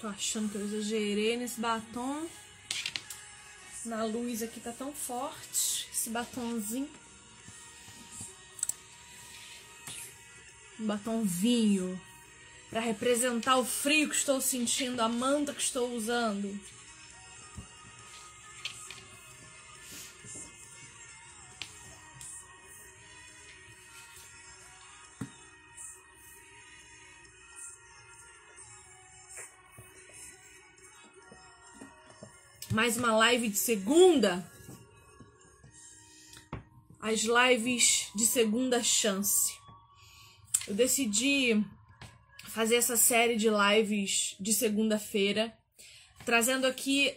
Tô achando que eu exagerei nesse batom. Na luz aqui tá tão forte. Esse batomzinho. Um batom vinho. Pra representar o frio que estou sentindo, a manta que estou usando. Mais uma live de segunda. As lives de segunda chance. Eu decidi fazer essa série de lives de segunda-feira, trazendo aqui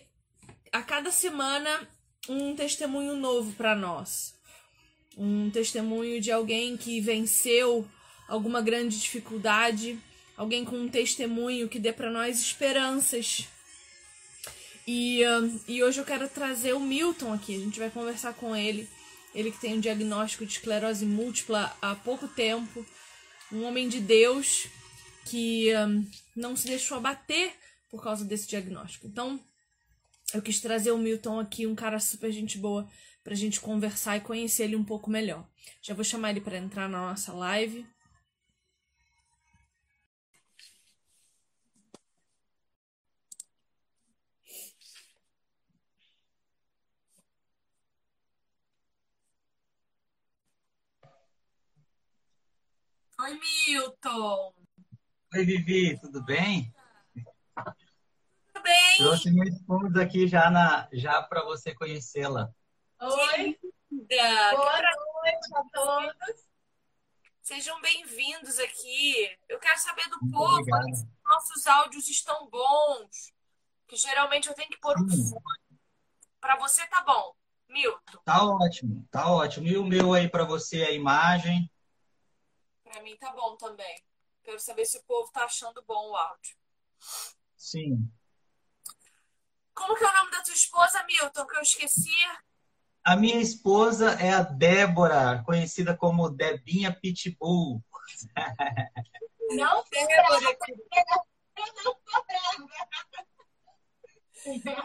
a cada semana um testemunho novo para nós. Um testemunho de alguém que venceu alguma grande dificuldade, alguém com um testemunho que dê para nós esperanças e, uh, e hoje eu quero trazer o Milton aqui. A gente vai conversar com ele. Ele que tem um diagnóstico de esclerose múltipla há pouco tempo. Um homem de Deus que uh, não se deixou abater por causa desse diagnóstico. Então, eu quis trazer o Milton aqui, um cara super gente boa, pra gente conversar e conhecer ele um pouco melhor. Já vou chamar ele para entrar na nossa live. Oi, Milton. Oi, Vivi, tudo bem? Tudo bem. Trouxe minha esposa aqui já, na, já para você conhecê-la. Oi. Boa noite a todos. Sejam bem-vindos aqui. Eu quero saber do Muito povo se nossos áudios estão bons. Que geralmente eu tenho que pôr um fone. Para você tá bom, Milton? Tá ótimo, tá ótimo. E o meu aí para você, a imagem? Para mim tá bom também. Quero saber se o povo tá achando bom o áudio. Sim. Como que é o nome da tua esposa, Milton, que eu esqueci? A minha esposa é a Débora, conhecida como Debinha Pitbull. Não, Débora.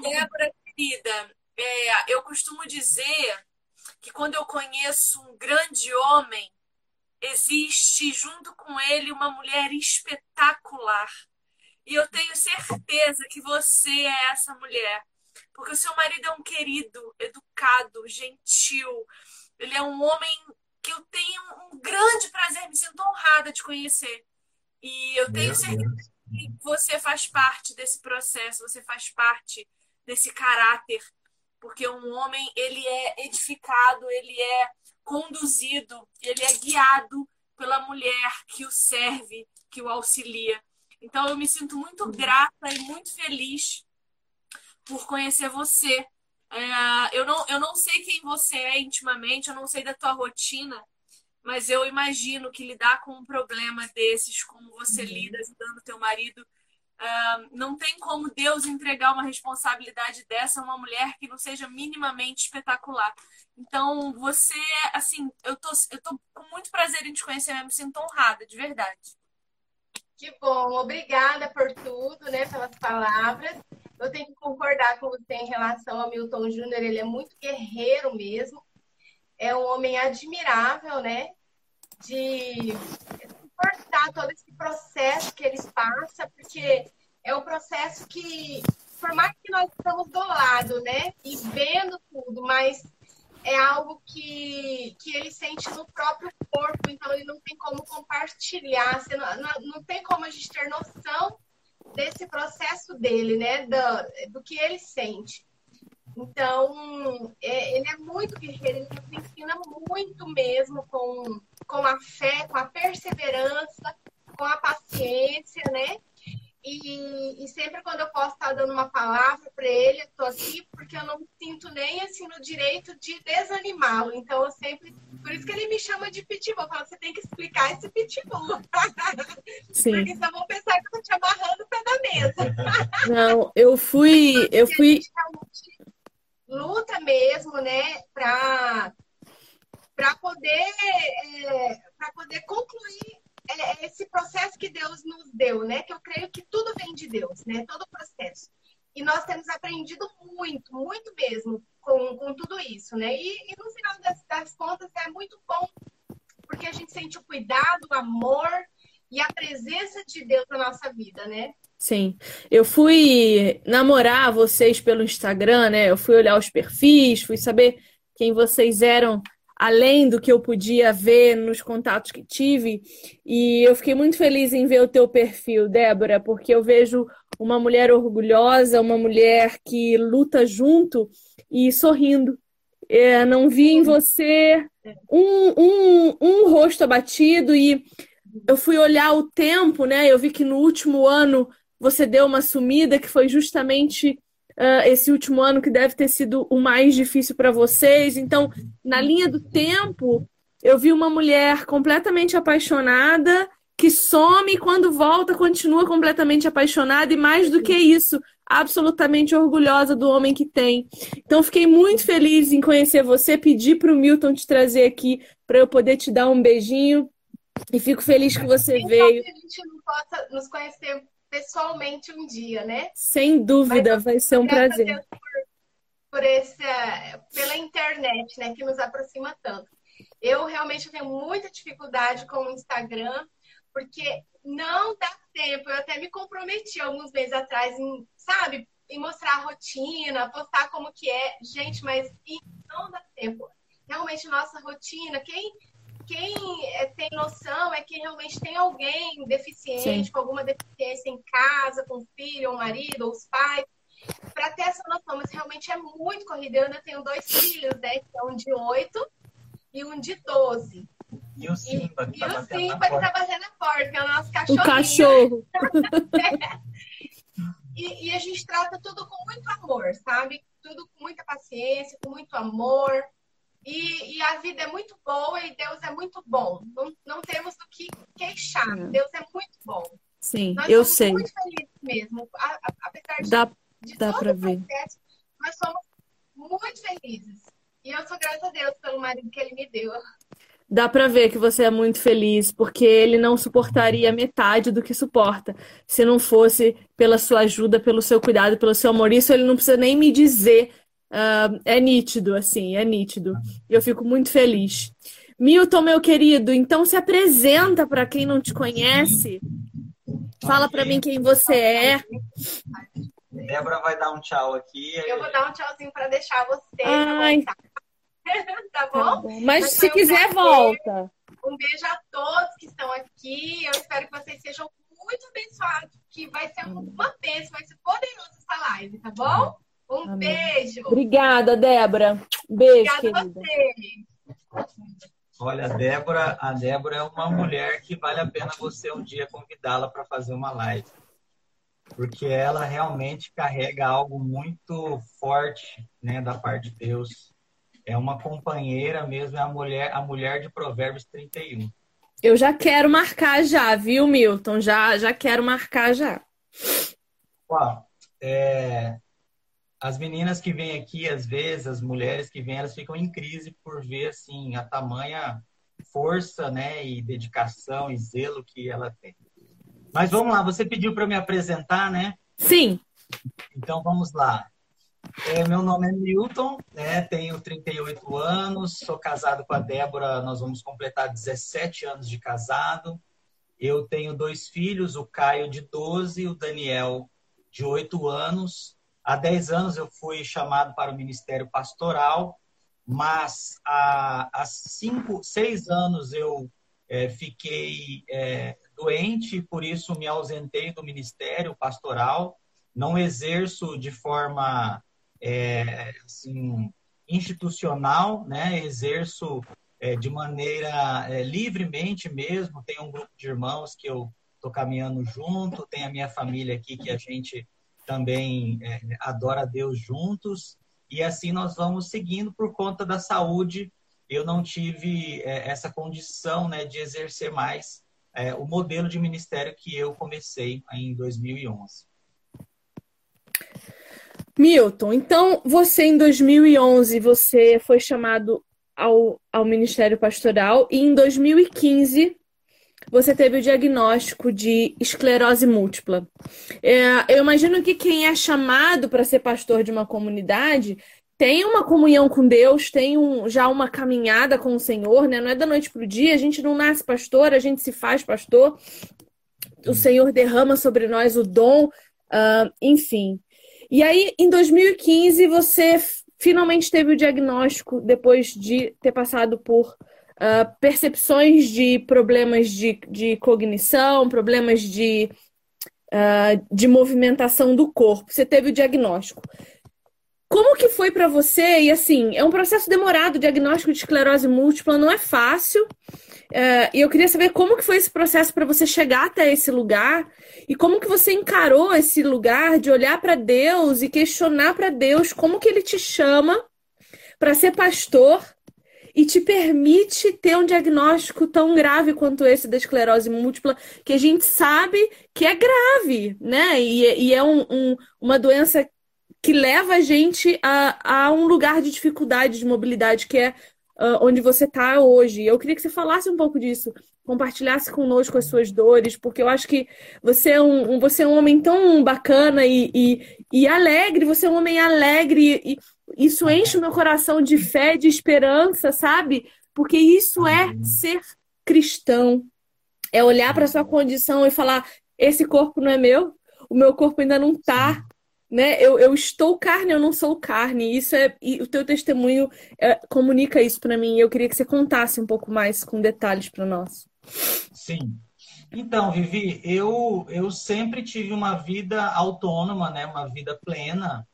Débora, querida, é, eu costumo dizer que quando eu conheço um grande homem, existe junto com ele uma mulher espetacular. E eu tenho certeza que você é essa mulher. Porque o seu marido é um querido, educado, gentil. Ele é um homem que eu tenho um grande prazer, me sinto honrada de conhecer. E eu tenho certeza que você faz parte desse processo, você faz parte desse caráter. Porque um homem, ele é edificado, ele é conduzido, ele é guiado pela mulher que o serve, que o auxilia. Então eu me sinto muito uhum. grata e muito feliz por conhecer você. É, eu, não, eu não sei quem você é intimamente, eu não sei da tua rotina, mas eu imagino que lidar com um problema desses, como você uhum. lida ajudando teu marido, Uh, não tem como Deus entregar uma responsabilidade dessa a uma mulher que não seja minimamente espetacular. Então, você, assim, eu tô, eu tô com muito prazer em te conhecer, eu me sinto honrada, de verdade. Que bom, obrigada por tudo, né, pelas palavras. Eu tenho que concordar com você em relação ao Milton Júnior, ele é muito guerreiro mesmo. É um homem admirável, né? De suportar todo esse processo que eles passam, porque é um processo que, por mais que nós estamos do lado, né, e vendo tudo, mas é algo que, que ele sente no próprio corpo, então ele não tem como compartilhar, não, não, não tem como a gente ter noção desse processo dele, né, do, do que ele sente. Então, é, ele é muito guerreiro, ele nos ensina muito mesmo com, com a fé, com a perseverança, com a paciência, né? E, e, sempre quando eu posso estar dando uma palavra para ele, eu tô aqui porque eu não me sinto nem assim no direito de desanimá-lo. Então eu sempre. Por isso que ele me chama de pitbull. Eu falo, você tem que explicar esse pitbull. Sim. porque senão vão pensar que eu tô te amarrando o pé da mesa. Não, eu fui. Eu fui. Luta mesmo, né, para para poder, é, para poder concluir é, é esse processo que Deus nos deu, né? Que eu creio que tudo vem de Deus, né? Todo o processo. E nós temos aprendido muito, muito mesmo com, com tudo isso, né? E, e no final das, das, contas é muito bom, porque a gente sente o cuidado, o amor e a presença de Deus na nossa vida, né? Sim. Eu fui namorar vocês pelo Instagram, né? Eu fui olhar os perfis, fui saber quem vocês eram além do que eu podia ver nos contatos que tive. E eu fiquei muito feliz em ver o teu perfil, Débora, porque eu vejo uma mulher orgulhosa, uma mulher que luta junto e sorrindo. É, não vi em você um, um, um rosto abatido e eu fui olhar o tempo, né? Eu vi que no último ano você deu uma sumida que foi justamente uh, esse último ano que deve ter sido o mais difícil para vocês. Então, na linha do tempo, eu vi uma mulher completamente apaixonada que some e quando volta continua completamente apaixonada e mais do que isso, absolutamente orgulhosa do homem que tem. Então fiquei muito feliz em conhecer você, pedi para o Milton te trazer aqui para eu poder te dar um beijinho e fico feliz que você veio. Que a gente não possa nos conhecer pessoalmente um dia, né? Sem dúvida, Mas, vai ser um prazer. Por, por essa, pela internet, né, que nos aproxima tanto. Eu realmente tenho muita dificuldade com o Instagram, porque não dá tempo. Eu até me comprometi alguns meses atrás em, sabe, em mostrar a rotina, postar como que é. Gente, mas não dá tempo. Realmente, nossa rotina, quem quem é, tem noção é quem realmente tem alguém deficiente, Sim. com alguma deficiência em casa, com o filho, ou o marido, ou os pais, para ter essa noção. Mas realmente é muito corrida. Eu ainda tenho dois filhos, né? Que é um de 8 e um de 12. E o Simba, que, e, tá, o Simba que tá batendo na porta, que é o nosso cachorro. O cachorro. e, e a gente trata tudo com muito amor, sabe? Tudo com muita paciência, com muito amor. E, e, a vida é muito boa e Deus é muito bom. Não, não temos do que queixar. É. Deus é muito bom. Sim, nós eu sei. muito felizes mesmo. A, a, apesar de, dá, de dá todo ver. Processo, nós somos muito felizes. E eu sou grata a Deus pelo marido que ele me deu. Dá para ver que você é muito feliz, porque ele não suportaria metade do que suporta se não fosse pela sua ajuda, pelo seu cuidado, pelo seu amor. Isso ele não precisa nem me dizer Uh, é nítido, assim, é nítido. Eu fico muito feliz. Milton, meu querido, então se apresenta para quem não te conhece. Fala para mim quem você é. Débora vai dar um tchau aqui. Eu vou dar um tchauzinho para deixar você. Ai. tá, bom? tá bom? Mas, Mas se quiser, volta. Um beijo a todos que estão aqui. Eu espero que vocês sejam muito abençoados, que vai ser uma bênção, vai ser poderosa essa live, tá bom? Um Amém. beijo. Obrigada, Débora. Beijo, Obrigada querida. Olha, a Débora, a Débora é uma mulher que vale a pena você um dia convidá-la para fazer uma live. Porque ela realmente carrega algo muito forte, né, da parte de Deus. É uma companheira mesmo, é a mulher, a mulher de Provérbios 31. Eu já quero marcar já, viu, Milton? Já, já quero marcar já. Ó, é, as meninas que vêm aqui, às vezes, as mulheres que vêm, elas ficam em crise por ver, assim, a tamanha força, né, e dedicação e zelo que ela tem. Mas vamos lá, você pediu para me apresentar, né? Sim. Então vamos lá. É, meu nome é Milton, né, tenho 38 anos, sou casado com a Débora, nós vamos completar 17 anos de casado. Eu tenho dois filhos, o Caio de 12 e o Daniel de 8 anos. Há 10 anos eu fui chamado para o Ministério Pastoral, mas há, há cinco, seis anos eu é, fiquei é, doente, por isso me ausentei do Ministério Pastoral. Não exerço de forma é, assim, institucional, né? exerço é, de maneira é, livremente mesmo. Tenho um grupo de irmãos que eu estou caminhando junto, tem a minha família aqui que a gente também é, adora a Deus juntos. E assim nós vamos seguindo por conta da saúde. Eu não tive é, essa condição né, de exercer mais é, o modelo de ministério que eu comecei em 2011. Milton, então você em 2011 você foi chamado ao, ao Ministério Pastoral e em 2015 você teve o diagnóstico de esclerose múltipla. É, eu imagino que quem é chamado para ser pastor de uma comunidade tem uma comunhão com Deus, tem um, já uma caminhada com o Senhor, né? Não é da noite para o dia, a gente não nasce pastor, a gente se faz pastor. O Senhor derrama sobre nós o dom, uh, enfim. E aí, em 2015, você finalmente teve o diagnóstico depois de ter passado por uh, percepções de problemas de, de cognição, problemas de, uh, de movimentação do corpo. Você teve o diagnóstico. Como que foi para você? E assim, é um processo demorado, o diagnóstico de esclerose múltipla não é fácil. Uh, e eu queria saber como que foi esse processo para você chegar até esse lugar e como que você encarou esse lugar de olhar para Deus e questionar para Deus como que Ele te chama para ser pastor e te permite ter um diagnóstico tão grave quanto esse da esclerose múltipla, que a gente sabe que é grave, né? E, e é um, um, uma doença que leva a gente a, a um lugar de dificuldade de mobilidade, que é uh, onde você está hoje. Eu queria que você falasse um pouco disso, compartilhasse conosco as suas dores, porque eu acho que você é um, você é um homem tão bacana e, e, e alegre, você é um homem alegre e, isso enche o meu coração de fé, de esperança, sabe? Porque isso é ser cristão. É olhar para sua condição e falar: esse corpo não é meu, o meu corpo ainda não está né? Eu, eu estou carne, eu não sou carne. Isso é e o teu testemunho é, comunica isso para mim. Eu queria que você contasse um pouco mais com detalhes para nós. Sim. Então, Vivi, eu eu sempre tive uma vida autônoma, né? Uma vida plena.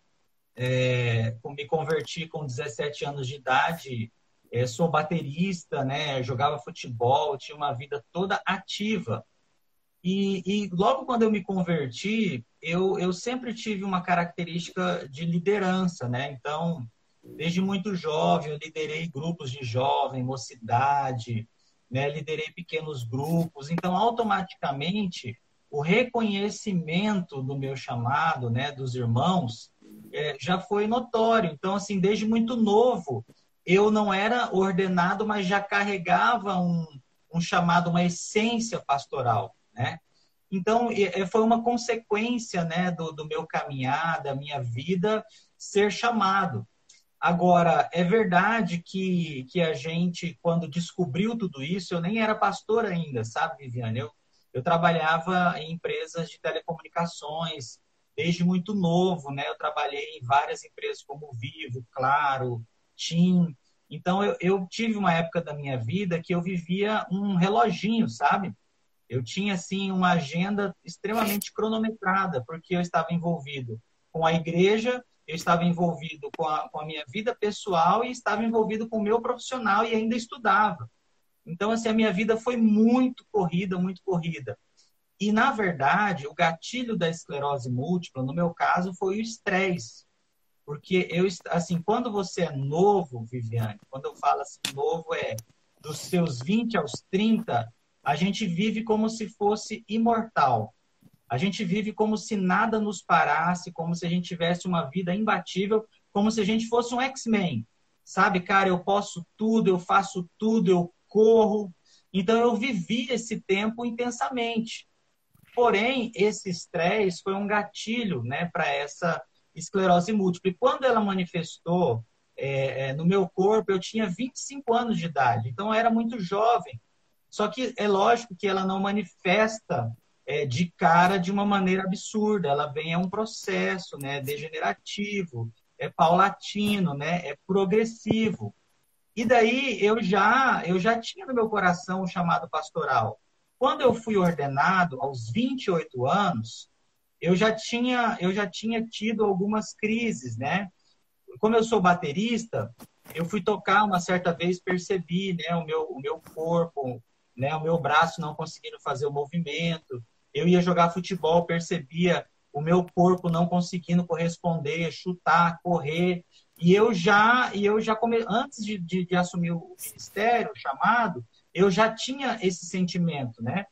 É, me converti com 17 anos de idade, é, sou baterista, né? Jogava futebol, tinha uma vida toda ativa. E, e logo quando eu me converti, eu, eu sempre tive uma característica de liderança, né? Então, desde muito jovem, eu liderei grupos de jovem, mocidade, né? liderei pequenos grupos. Então, automaticamente, o reconhecimento do meu chamado, né, dos irmãos, é, já foi notório. Então, assim, desde muito novo, eu não era ordenado, mas já carregava um, um chamado, uma essência pastoral, né? Então, foi uma consequência né, do, do meu caminhar, da minha vida, ser chamado. Agora, é verdade que, que a gente, quando descobriu tudo isso, eu nem era pastor ainda, sabe, Viviane? Eu, eu trabalhava em empresas de telecomunicações, desde muito novo, né? Eu trabalhei em várias empresas como Vivo, Claro, TIM. Então eu, eu, tive uma época da minha vida que eu vivia um reloginho, sabe? Eu tinha assim uma agenda extremamente cronometrada, porque eu estava envolvido com a igreja, eu estava envolvido com a, com a minha vida pessoal e estava envolvido com o meu profissional e ainda estudava. Então assim a minha vida foi muito corrida, muito corrida. E, na verdade, o gatilho da esclerose múltipla, no meu caso, foi o estresse. Porque eu, assim, quando você é novo, Viviane, quando eu falo assim, novo é dos seus 20 aos 30, a gente vive como se fosse imortal. A gente vive como se nada nos parasse, como se a gente tivesse uma vida imbatível, como se a gente fosse um X-Men. Sabe, cara, eu posso tudo, eu faço tudo, eu corro. Então eu vivi esse tempo intensamente. Porém, esse estresse foi um gatilho né, para essa esclerose múltipla. E quando ela manifestou é, é no meu corpo, eu tinha 25 anos de idade, então eu era muito jovem. Só que é lógico que ela não manifesta é, de cara de uma maneira absurda, ela vem é um processo né, degenerativo, é paulatino, né, é progressivo. E daí eu já eu já tinha no meu coração o chamado pastoral. Quando eu fui ordenado, aos 28 anos, eu já tinha, eu já tinha tido algumas crises, né? Como eu sou baterista, eu fui tocar uma certa vez, percebi, né, o meu, o meu corpo, né, o meu braço não conseguindo fazer o movimento. Eu ia jogar futebol, percebia o meu corpo não conseguindo corresponder, chutar, correr. E eu já, e eu já come... antes de, de, de assumir o ministério, o chamado, eu já tinha esse sentimento, né?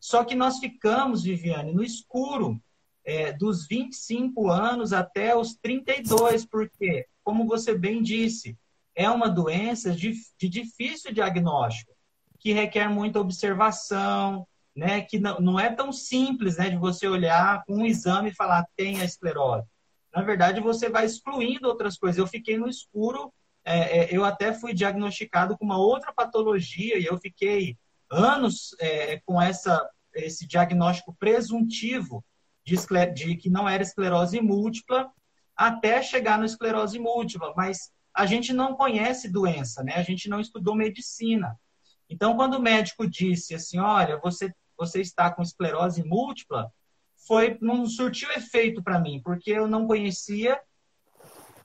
Só que nós ficamos, Viviane, no escuro é, dos 25 anos até os 32, porque, como você bem disse, é uma doença de, de difícil diagnóstico. que requer muita observação, né? Que não, não é tão simples, né? De você olhar com um exame e falar tem a esclerose. Na verdade, você vai excluindo outras coisas. Eu fiquei no escuro, é, é, eu até fui diagnosticado com uma outra patologia e eu fiquei anos é, com essa, esse diagnóstico presuntivo de, de que não era esclerose múltipla até chegar na esclerose múltipla. Mas a gente não conhece doença, né? A gente não estudou medicina. Então, quando o médico disse assim, olha, você, você está com esclerose múltipla, foi não surtiu efeito para mim, porque eu não conhecia,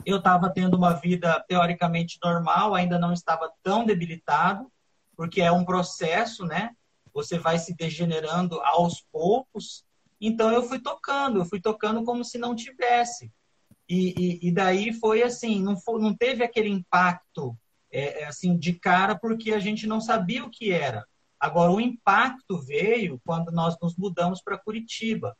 eu estava tendo uma vida teoricamente normal, ainda não estava tão debilitado, porque é um processo, né? Você vai se degenerando aos poucos. Então eu fui tocando, eu fui tocando como se não tivesse. E, e, e daí foi assim, não, foi, não teve aquele impacto é, é assim de cara, porque a gente não sabia o que era. Agora, o impacto veio quando nós nos mudamos para Curitiba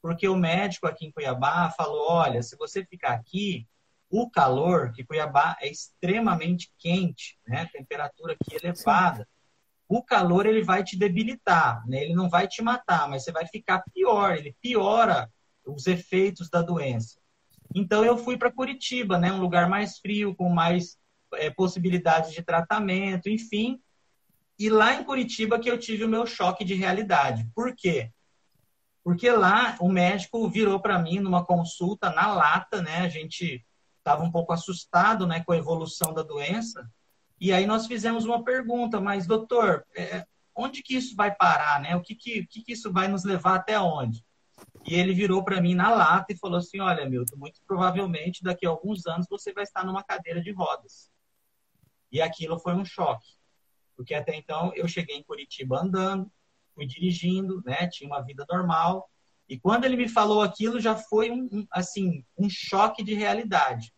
porque o médico aqui em Cuiabá falou: olha, se você ficar aqui, o calor, que Cuiabá é extremamente quente, né? Temperatura aqui elevada. Sim. O calor ele vai te debilitar, né? Ele não vai te matar, mas você vai ficar pior. Ele piora os efeitos da doença. Então eu fui para Curitiba, né? Um lugar mais frio, com mais é, possibilidades de tratamento, enfim. E lá em Curitiba que eu tive o meu choque de realidade. Por quê? Porque lá o médico virou para mim numa consulta na lata, né? A gente estava um pouco assustado, né, com a evolução da doença. E aí nós fizemos uma pergunta, mas doutor, é, onde que isso vai parar, né? O que que, que que isso vai nos levar até onde? E ele virou para mim na lata e falou assim: Olha, Milton, muito provavelmente daqui a alguns anos você vai estar numa cadeira de rodas. E aquilo foi um choque, porque até então eu cheguei em Curitiba andando, fui dirigindo, né? Tinha uma vida normal. E quando ele me falou aquilo, já foi um, um, assim um choque de realidade,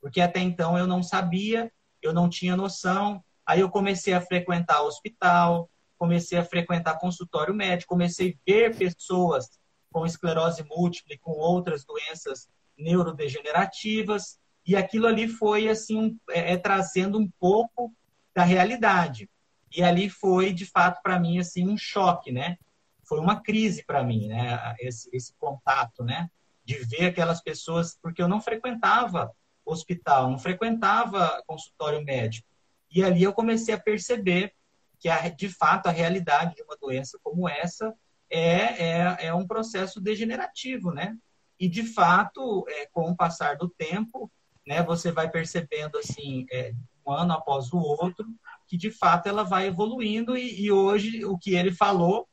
porque até então eu não sabia, eu não tinha noção. Aí eu comecei a frequentar hospital, comecei a frequentar consultório médico, comecei a ver pessoas com esclerose múltipla e com outras doenças neurodegenerativas, e aquilo ali foi assim é, é, trazendo um pouco da realidade. E ali foi, de fato, para mim, assim, um choque, né? Foi uma crise para mim, né? Esse, esse contato, né? De ver aquelas pessoas, porque eu não frequentava hospital, não frequentava consultório médico. E ali eu comecei a perceber que, a, de fato, a realidade de uma doença como essa é, é, é um processo degenerativo, né? E, de fato, é, com o passar do tempo, né, você vai percebendo, assim, é, um ano após o outro, que de fato ela vai evoluindo e, e hoje o que ele falou,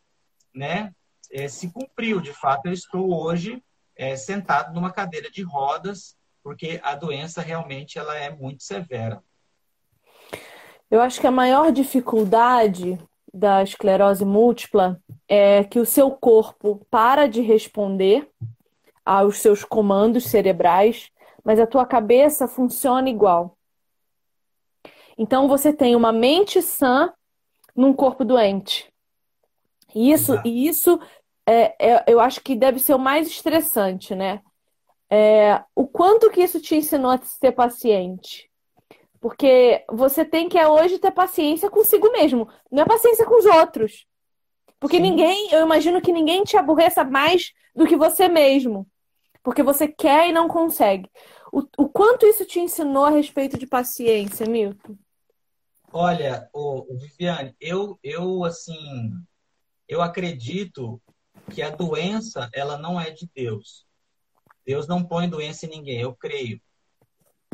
né, é, se cumpriu. De fato, eu estou hoje é, sentado numa cadeira de rodas porque a doença realmente ela é muito severa. Eu acho que a maior dificuldade da esclerose múltipla é que o seu corpo para de responder aos seus comandos cerebrais, mas a tua cabeça funciona igual. Então você tem uma mente sã num corpo doente. E isso, e isso é, é, eu acho que deve ser o mais estressante, né? É, o quanto que isso te ensinou a ser paciente? Porque você tem que hoje ter paciência consigo mesmo, não é paciência com os outros. Porque Sim. ninguém, eu imagino que ninguém te aborreça mais do que você mesmo. Porque você quer e não consegue. O, o quanto isso te ensinou a respeito de paciência, Milton? Olha, o, o Viviane, eu, eu assim, eu acredito que a doença ela não é de Deus. Deus não põe doença em ninguém, eu creio.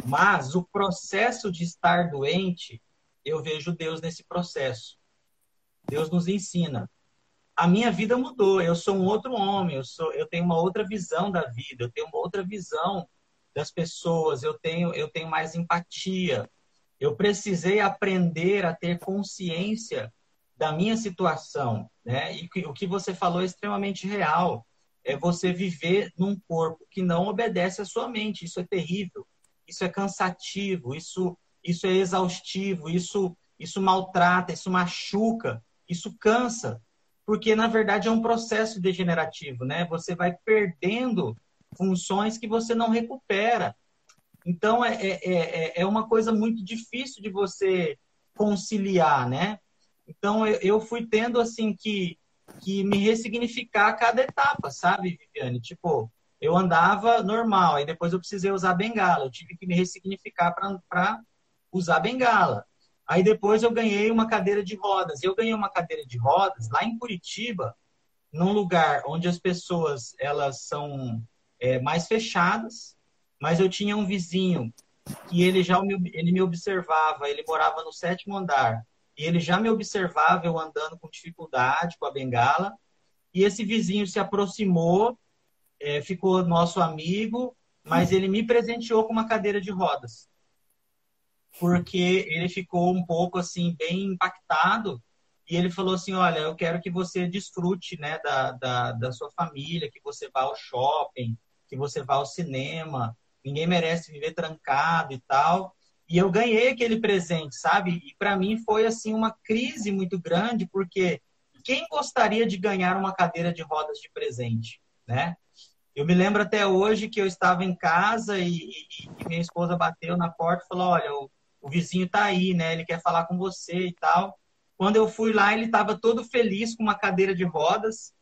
Mas o processo de estar doente, eu vejo Deus nesse processo. Deus nos ensina. A minha vida mudou, eu sou um outro homem, eu, sou, eu tenho uma outra visão da vida, eu tenho uma outra visão das pessoas, eu tenho, eu tenho mais empatia, eu precisei aprender a ter consciência da minha situação, né? E o que você falou é extremamente real. É você viver num corpo que não obedece à sua mente. Isso é terrível. Isso é cansativo. Isso, isso é exaustivo. Isso, isso maltrata. Isso machuca. Isso cansa. Porque na verdade é um processo degenerativo, né? Você vai perdendo funções que você não recupera. Então, é, é, é, é uma coisa muito difícil de você conciliar, né? Então eu fui tendo assim que que me ressignificar a cada etapa, sabe, Viviane? Tipo, eu andava normal, aí depois eu precisei usar bengala, eu tive que me ressignificar para usar bengala. Aí depois eu ganhei uma cadeira de rodas. Eu ganhei uma cadeira de rodas lá em Curitiba, num lugar onde as pessoas elas são é, mais fechadas, mas eu tinha um vizinho que ele já me, ele me observava, ele morava no sétimo andar e ele já me observava eu andando com dificuldade com a bengala. E esse vizinho se aproximou, é, ficou nosso amigo, mas ele me presenteou com uma cadeira de rodas. Porque ele ficou um pouco assim bem impactado. E ele falou assim, olha, eu quero que você desfrute né, da, da, da sua família, que você vá ao shopping, que você vá ao cinema, ninguém merece viver trancado e tal. E eu ganhei aquele presente, sabe? E para mim foi assim uma crise muito grande, porque quem gostaria de ganhar uma cadeira de rodas de presente, né? Eu me lembro até hoje que eu estava em casa e, e, e minha esposa bateu na porta e falou: Olha, o, o vizinho tá aí, né? Ele quer falar com você e tal. Quando eu fui lá, ele estava todo feliz com uma cadeira de rodas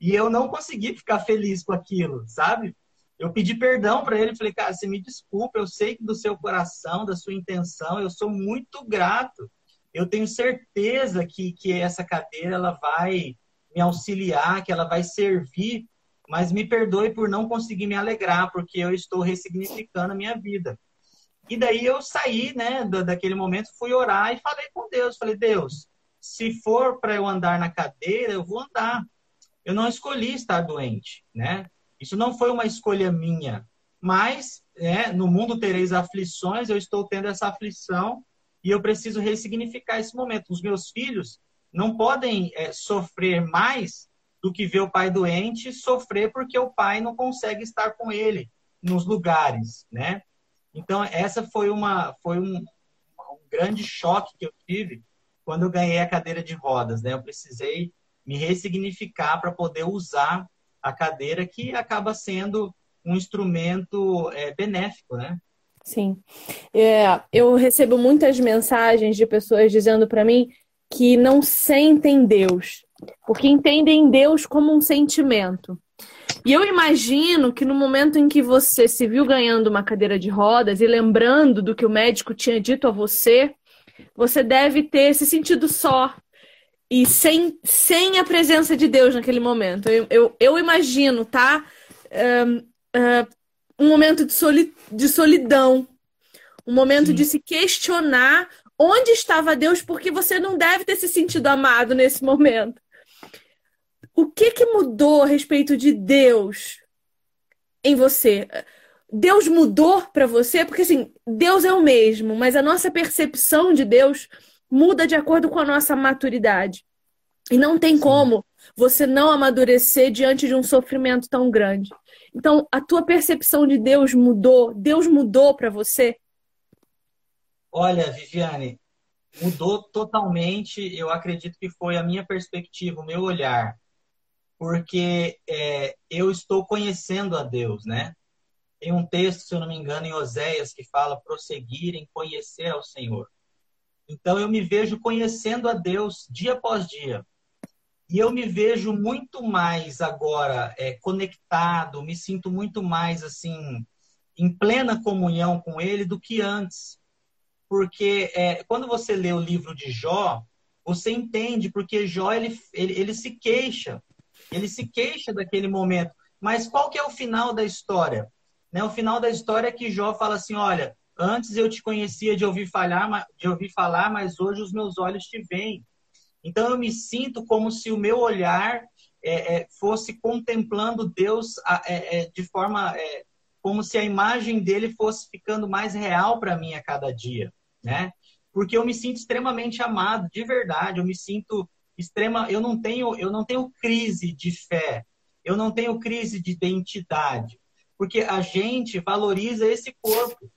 e eu não consegui ficar feliz com aquilo, sabe? Eu pedi perdão para ele, falei, cara, você me desculpa, eu sei que do seu coração, da sua intenção, eu sou muito grato. Eu tenho certeza que, que essa cadeira ela vai me auxiliar, que ela vai servir, mas me perdoe por não conseguir me alegrar, porque eu estou ressignificando a minha vida. E daí eu saí, né, daquele momento, fui orar e falei com Deus. Falei, Deus, se for para eu andar na cadeira, eu vou andar. Eu não escolhi estar doente, né? Isso não foi uma escolha minha. Mas, né, no mundo tereis aflições, eu estou tendo essa aflição e eu preciso ressignificar esse momento. Os meus filhos não podem é, sofrer mais do que ver o pai doente sofrer porque o pai não consegue estar com ele nos lugares, né? Então, essa foi, uma, foi um, um grande choque que eu tive quando eu ganhei a cadeira de rodas. Né? Eu precisei me ressignificar para poder usar a cadeira, que acaba sendo um instrumento é, benéfico, né? Sim. É, eu recebo muitas mensagens de pessoas dizendo para mim que não sentem Deus, porque entendem Deus como um sentimento. E eu imagino que no momento em que você se viu ganhando uma cadeira de rodas e lembrando do que o médico tinha dito a você, você deve ter se sentido só e sem, sem a presença de Deus naquele momento. Eu, eu, eu imagino, tá? Um, uh, um momento de, soli, de solidão, um momento Sim. de se questionar onde estava Deus, porque você não deve ter se sentido amado nesse momento. O que, que mudou a respeito de Deus em você? Deus mudou para você? Porque assim, Deus é o mesmo, mas a nossa percepção de Deus muda de acordo com a nossa maturidade. E não tem como você não amadurecer diante de um sofrimento tão grande. Então, a tua percepção de Deus mudou? Deus mudou para você? Olha, Viviane, mudou totalmente. Eu acredito que foi a minha perspectiva, o meu olhar porque é, eu estou conhecendo a Deus, né? Tem um texto, se eu não me engano, em Oséias, que fala prosseguir em conhecer ao Senhor. Então eu me vejo conhecendo a Deus dia após dia. E eu me vejo muito mais agora é, conectado, me sinto muito mais assim, em plena comunhão com Ele do que antes. Porque é, quando você lê o livro de Jó, você entende porque Jó ele, ele, ele se queixa ele se queixa daquele momento. Mas qual que é o final da história? Né? O final da história é que Jó fala assim: olha, antes eu te conhecia de ouvir falar, de ouvir falar, mas hoje os meus olhos te veem. Então eu me sinto como se o meu olhar é, é, fosse contemplando Deus é, é, de forma como se a imagem dele fosse ficando mais real para mim a cada dia, né? Porque eu me sinto extremamente amado, de verdade. Eu me sinto extrema, eu não tenho, eu não tenho crise de fé, eu não tenho crise de identidade, porque a gente valoriza esse corpo.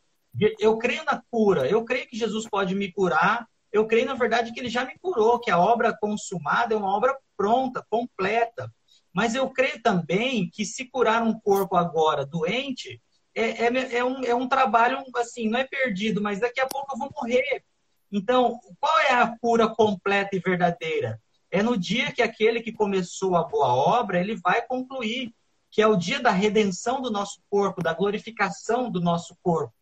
Eu creio na cura, eu creio que Jesus pode me curar, eu creio na verdade que ele já me curou, que a obra consumada é uma obra pronta, completa. Mas eu creio também que se curar um corpo agora doente, é, é, é, um, é um trabalho assim, não é perdido, mas daqui a pouco eu vou morrer. Então, qual é a cura completa e verdadeira? É no dia que aquele que começou a boa obra, ele vai concluir, que é o dia da redenção do nosso corpo, da glorificação do nosso corpo.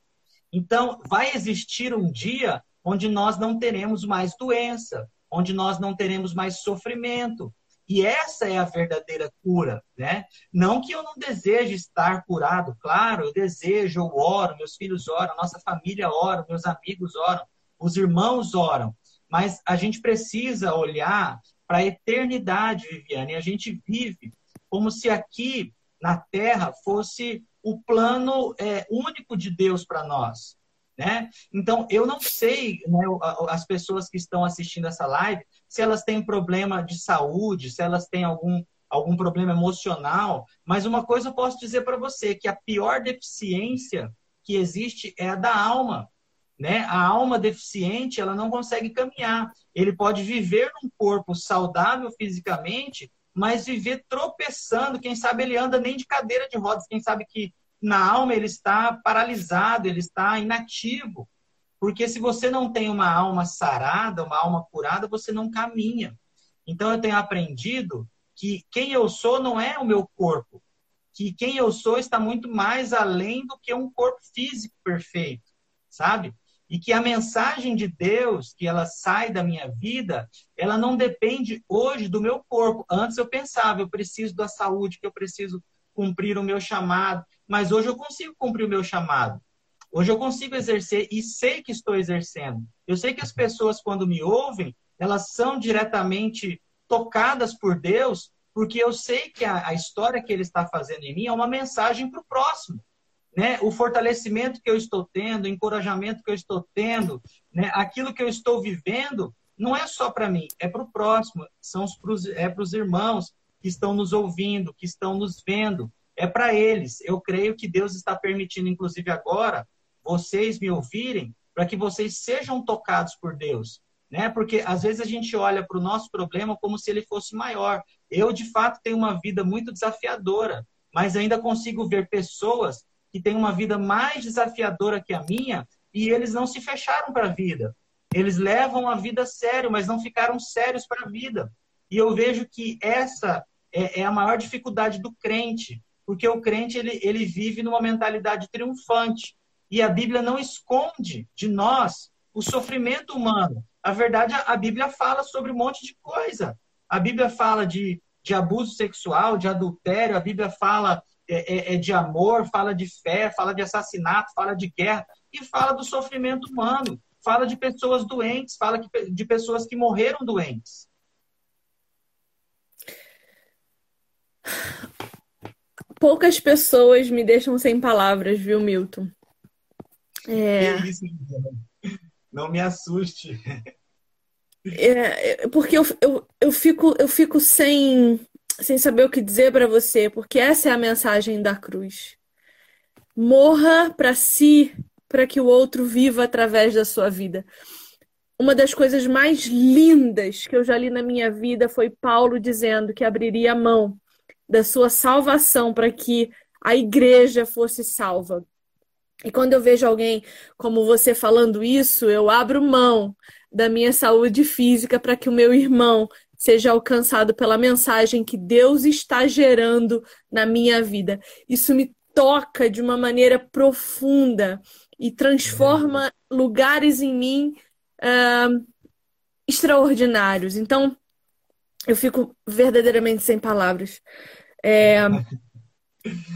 Então, vai existir um dia onde nós não teremos mais doença, onde nós não teremos mais sofrimento. E essa é a verdadeira cura, né? Não que eu não deseje estar curado, claro, eu desejo, eu oro, meus filhos oram, nossa família ora, meus amigos oram, os irmãos oram. Mas a gente precisa olhar para a eternidade, Viviane. E a gente vive como se aqui na Terra fosse o plano é, único de Deus para nós. Né? Então, eu não sei, né, as pessoas que estão assistindo essa live, se elas têm problema de saúde, se elas têm algum, algum problema emocional, mas uma coisa eu posso dizer para você, que a pior deficiência que existe é a da alma. Né? A alma deficiente, ela não consegue caminhar. Ele pode viver num corpo saudável fisicamente, mas viver tropeçando. Quem sabe ele anda nem de cadeira de rodas. Quem sabe que na alma ele está paralisado, ele está inativo. Porque se você não tem uma alma sarada, uma alma curada, você não caminha. Então eu tenho aprendido que quem eu sou não é o meu corpo. Que quem eu sou está muito mais além do que um corpo físico perfeito, sabe? E que a mensagem de Deus, que ela sai da minha vida, ela não depende hoje do meu corpo. Antes eu pensava, eu preciso da saúde, que eu preciso cumprir o meu chamado, mas hoje eu consigo cumprir o meu chamado. Hoje eu consigo exercer e sei que estou exercendo. Eu sei que as pessoas, quando me ouvem, elas são diretamente tocadas por Deus, porque eu sei que a, a história que Ele está fazendo em mim é uma mensagem para o próximo né, o fortalecimento que eu estou tendo, o encorajamento que eu estou tendo, né, aquilo que eu estou vivendo, não é só para mim, é para o próximo, são pros, é para os irmãos que estão nos ouvindo, que estão nos vendo, é para eles. Eu creio que Deus está permitindo, inclusive agora, vocês me ouvirem, para que vocês sejam tocados por Deus. Né? Porque às vezes a gente olha para o nosso problema como se ele fosse maior. Eu, de fato, tenho uma vida muito desafiadora, mas ainda consigo ver pessoas que têm uma vida mais desafiadora que a minha e eles não se fecharam para a vida. Eles levam a vida a sério, mas não ficaram sérios para a vida. E eu vejo que essa é, é, a maior dificuldade do crente, porque o crente ele, ele vive numa mentalidade triunfante. E a Bíblia não esconde de nós o sofrimento humano. A verdade, a Bíblia fala sobre um monte de coisa. A Bíblia fala de, de abuso sexual, de adultério, a Bíblia fala é, é, é, de amor, fala de fé, fala de assassinato, fala de guerra e fala do sofrimento humano, fala de pessoas doentes, fala de pessoas que morreram doentes. Poucas pessoas me deixam sem palavras, viu, Milton? É... Que isso, não me assuste. É, porque eu, eu, eu, fico, eu fico sem sem saber o que dizer para você, porque essa é a mensagem da cruz. Morra para si, para que o outro viva através da sua vida. Uma das coisas mais lindas que eu já li na minha vida foi Paulo dizendo que abriria a mão da sua salvação para que a igreja fosse salva. E quando eu vejo alguém como você falando isso, eu abro mão da minha saúde física para que o meu irmão seja alcançado pela mensagem que Deus está gerando na minha vida. Isso me toca de uma maneira profunda e transforma lugares em mim uh, extraordinários. Então, eu fico verdadeiramente sem palavras. É,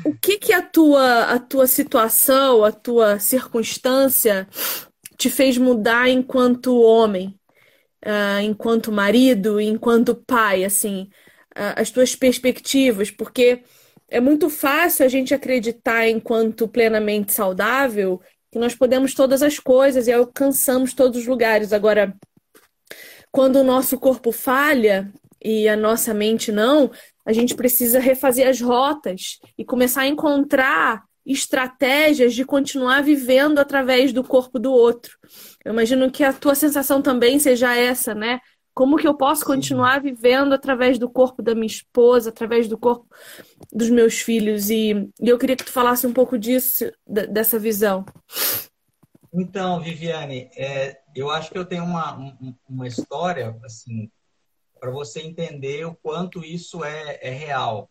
o que que a tua, a tua situação, a tua circunstância te fez mudar enquanto homem? Uh, enquanto marido, enquanto pai, assim, uh, as tuas perspectivas, porque é muito fácil a gente acreditar enquanto plenamente saudável que nós podemos todas as coisas e alcançamos todos os lugares. Agora, quando o nosso corpo falha e a nossa mente não, a gente precisa refazer as rotas e começar a encontrar estratégias de continuar vivendo através do corpo do outro. Eu imagino que a tua sensação também seja essa, né? Como que eu posso continuar vivendo através do corpo da minha esposa, através do corpo dos meus filhos? E, e eu queria que tu falasse um pouco disso, dessa visão. Então, Viviane, é, eu acho que eu tenho uma, uma história, assim, para você entender o quanto isso é, é real.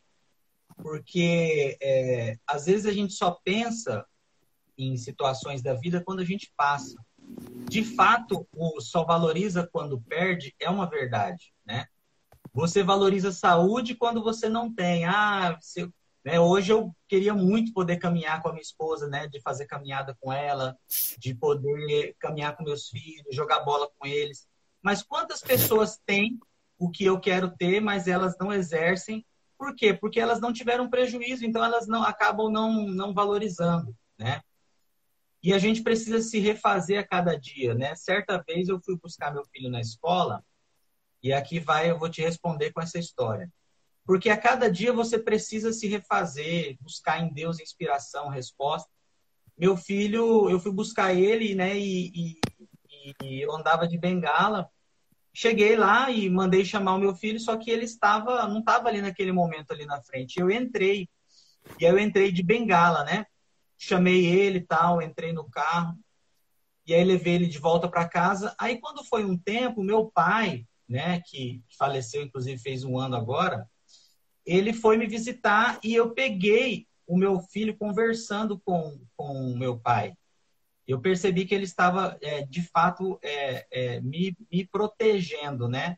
Porque é, às vezes a gente só pensa em situações da vida quando a gente passa. De fato, o só valoriza quando perde é uma verdade, né? Você valoriza saúde quando você não tem. Ah, né, hoje eu queria muito poder caminhar com a minha esposa, né? De fazer caminhada com ela, de poder caminhar com meus filhos, jogar bola com eles. Mas quantas pessoas têm o que eu quero ter, mas elas não exercem? Por quê? Porque elas não tiveram prejuízo, então elas não acabam não, não valorizando, né? E a gente precisa se refazer a cada dia, né? Certa vez eu fui buscar meu filho na escola e aqui vai, eu vou te responder com essa história. Porque a cada dia você precisa se refazer, buscar em Deus inspiração, resposta. Meu filho, eu fui buscar ele, né? E, e, e eu andava de bengala. Cheguei lá e mandei chamar o meu filho, só que ele estava, não estava ali naquele momento ali na frente. Eu entrei e aí eu entrei de bengala, né? Chamei ele e tal, entrei no carro, e aí levei ele de volta para casa. Aí, quando foi um tempo, meu pai, né, que faleceu, inclusive fez um ano agora, ele foi me visitar e eu peguei o meu filho conversando com o meu pai. Eu percebi que ele estava, é, de fato, é, é, me, me protegendo, né?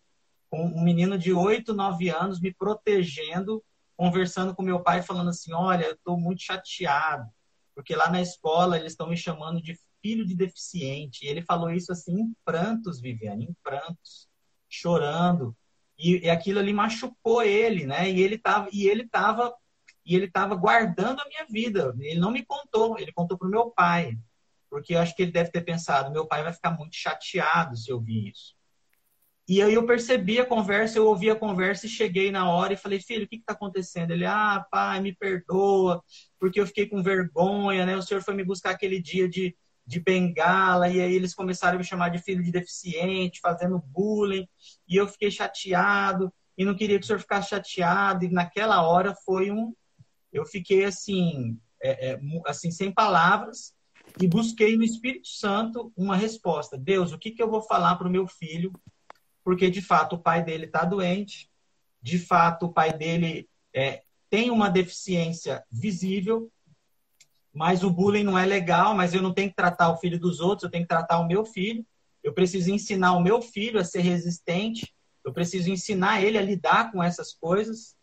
Com um menino de 8, 9 anos me protegendo, conversando com meu pai, falando assim: Olha, eu estou muito chateado porque lá na escola eles estão me chamando de filho de deficiente. E ele falou isso assim em prantos, Viviane, em prantos, chorando. E, e aquilo ali machucou ele, né? E ele estava e ele tava e ele estava guardando a minha vida. Ele não me contou, ele contou para o meu pai, porque eu acho que ele deve ter pensado, meu pai vai ficar muito chateado se eu ouvir isso. E aí eu percebi a conversa, eu ouvi a conversa e cheguei na hora e falei, filho, o que está acontecendo? Ele, ah, pai, me perdoa, porque eu fiquei com vergonha, né? O senhor foi me buscar aquele dia de, de bengala, e aí eles começaram a me chamar de filho de deficiente, fazendo bullying, e eu fiquei chateado, e não queria que o senhor ficasse chateado, e naquela hora foi um. Eu fiquei assim, é, é, assim, sem palavras, e busquei no Espírito Santo uma resposta. Deus, o que, que eu vou falar para o meu filho porque de fato o pai dele está doente, de fato o pai dele é, tem uma deficiência visível, mas o bullying não é legal, mas eu não tenho que tratar o filho dos outros, eu tenho que tratar o meu filho. Eu preciso ensinar o meu filho a ser resistente, eu preciso ensinar ele a lidar com essas coisas.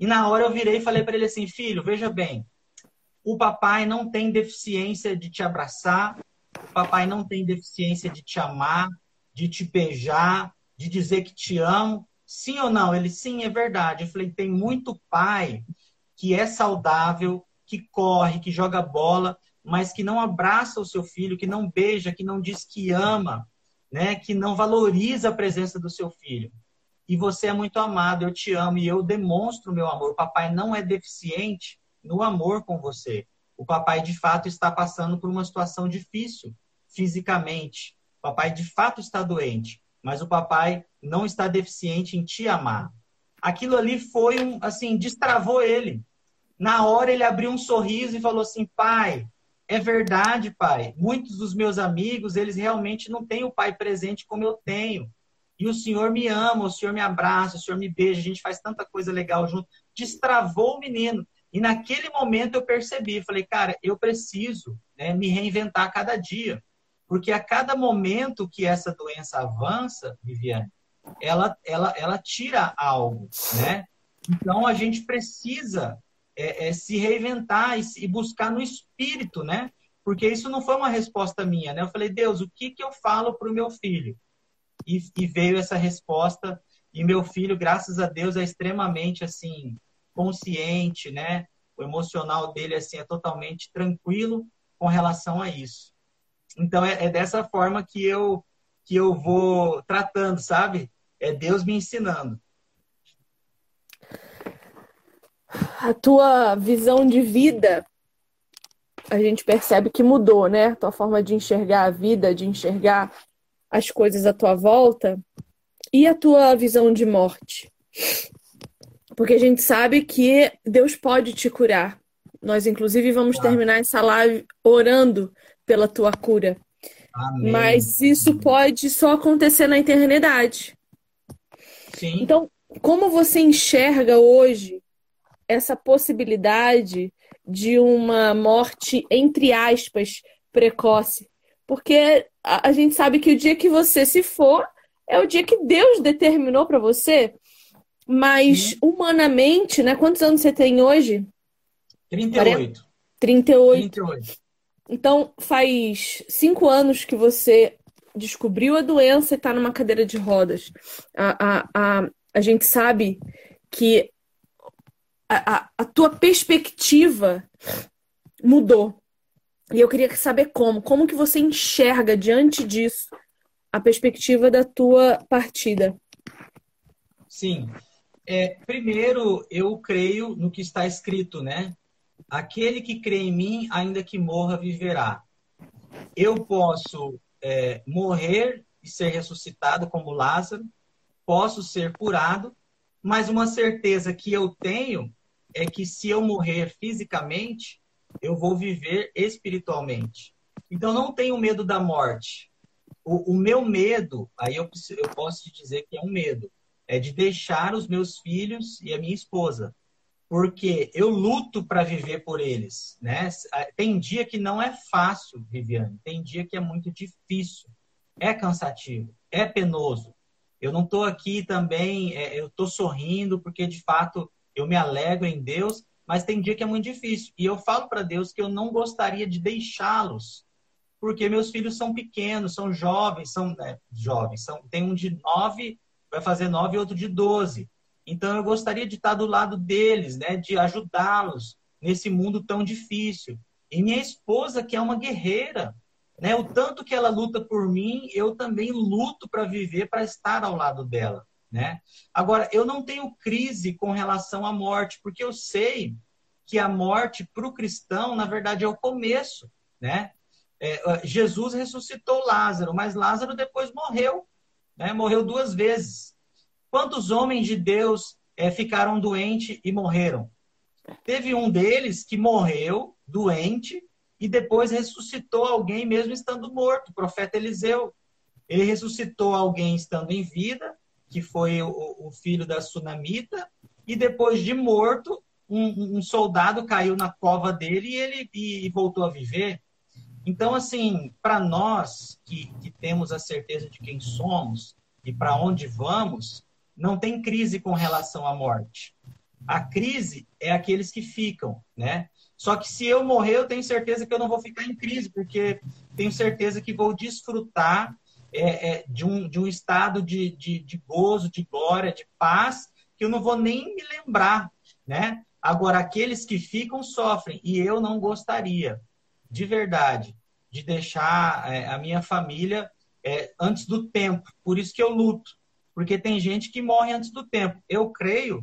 E na hora eu virei e falei para ele assim: filho, veja bem, o papai não tem deficiência de te abraçar, o papai não tem deficiência de te amar, de te beijar, de dizer que te amo. Sim ou não? Ele, sim, é verdade. Eu falei, tem muito pai que é saudável, que corre, que joga bola, mas que não abraça o seu filho, que não beija, que não diz que ama, né? que não valoriza a presença do seu filho. E você é muito amado, eu te amo e eu demonstro meu amor. O papai não é deficiente no amor com você. O papai, de fato, está passando por uma situação difícil fisicamente. O papai, de fato, está doente mas o papai não está deficiente em te amar. Aquilo ali foi um, assim, destravou ele. Na hora ele abriu um sorriso e falou assim: "Pai, é verdade, pai. Muitos dos meus amigos, eles realmente não têm o pai presente como eu tenho. E o Senhor me ama, o Senhor me abraça, o Senhor me beija, a gente faz tanta coisa legal junto. Destravou o menino. E naquele momento eu percebi, falei, cara, eu preciso né, me reinventar cada dia. Porque a cada momento que essa doença avança, Viviane, ela, ela, ela tira algo, né? Então a gente precisa é, é, se reinventar e, e, buscar no espírito, né? Porque isso não foi uma resposta minha, né? Eu falei, Deus, o que, que eu falo para o meu filho? E, e veio essa resposta. E meu filho, graças a Deus, é extremamente assim consciente, né? O emocional dele assim é totalmente tranquilo com relação a isso. Então é, é dessa forma que eu que eu vou tratando, sabe? É Deus me ensinando. A tua visão de vida, a gente percebe que mudou, né? A tua forma de enxergar a vida, de enxergar as coisas à tua volta. E a tua visão de morte? Porque a gente sabe que Deus pode te curar. Nós, inclusive, vamos terminar essa live orando pela tua cura. Amém. Mas isso pode só acontecer na eternidade. Sim. Então, como você enxerga hoje essa possibilidade de uma morte, entre aspas, precoce? Porque a, gente sabe que o dia que você se for é o dia que Deus determinou para você. Mas humanamente, né? Quantos anos você tem hoje? 38. 38. 38. Então, faz cinco anos que você descobriu a doença e está numa cadeira de rodas. A, a, a, a gente sabe que a, a, a tua perspectiva mudou. E eu queria saber como. Como que você enxerga diante disso a perspectiva da tua partida? Sim. É, primeiro, eu creio no que está escrito, né? Aquele que crê em mim, ainda que morra, viverá. Eu posso é, morrer e ser ressuscitado como Lázaro, posso ser curado, mas uma certeza que eu tenho é que se eu morrer fisicamente, eu vou viver espiritualmente. Então não tenho medo da morte. O, o meu medo, aí eu, eu posso te dizer que é um medo, é de deixar os meus filhos e a minha esposa porque eu luto para viver por eles, né? Tem dia que não é fácil, Viviane, tem dia que é muito difícil, é cansativo, é penoso. Eu não estou aqui também, é, eu estou sorrindo porque de fato eu me alegro em Deus, mas tem dia que é muito difícil. E eu falo para Deus que eu não gostaria de deixá-los, porque meus filhos são pequenos, são jovens, são né, jovens, são, tem um de nove, vai fazer nove e outro de doze. Então eu gostaria de estar do lado deles, né, de ajudá-los nesse mundo tão difícil. E minha esposa, que é uma guerreira, né, o tanto que ela luta por mim, eu também luto para viver, para estar ao lado dela, né? Agora, eu não tenho crise com relação à morte, porque eu sei que a morte para o cristão, na verdade, é o começo, né? É, Jesus ressuscitou Lázaro, mas Lázaro depois morreu, né? Morreu duas vezes. Quantos homens de Deus é, ficaram doentes e morreram? Teve um deles que morreu doente e depois ressuscitou alguém mesmo estando morto, o profeta Eliseu. Ele ressuscitou alguém estando em vida, que foi o, o filho da sunamita, e depois de morto, um, um, soldado caiu na cova dele e ele e, e voltou a viver. Então, assim, para nós que, que temos a certeza de quem somos e para onde vamos, não tem crise com relação à morte. A crise é aqueles que ficam, né? Só que se eu morrer, eu tenho certeza que eu não vou ficar em crise, porque tenho certeza que vou desfrutar é, é, de, um, de um estado de, de, de gozo, de glória, de paz, que eu não vou nem me lembrar, né? Agora, aqueles que ficam sofrem, e eu não gostaria, de verdade, de deixar é, a minha família é, antes do tempo. Por isso que eu luto porque tem gente que morre antes do tempo. Eu creio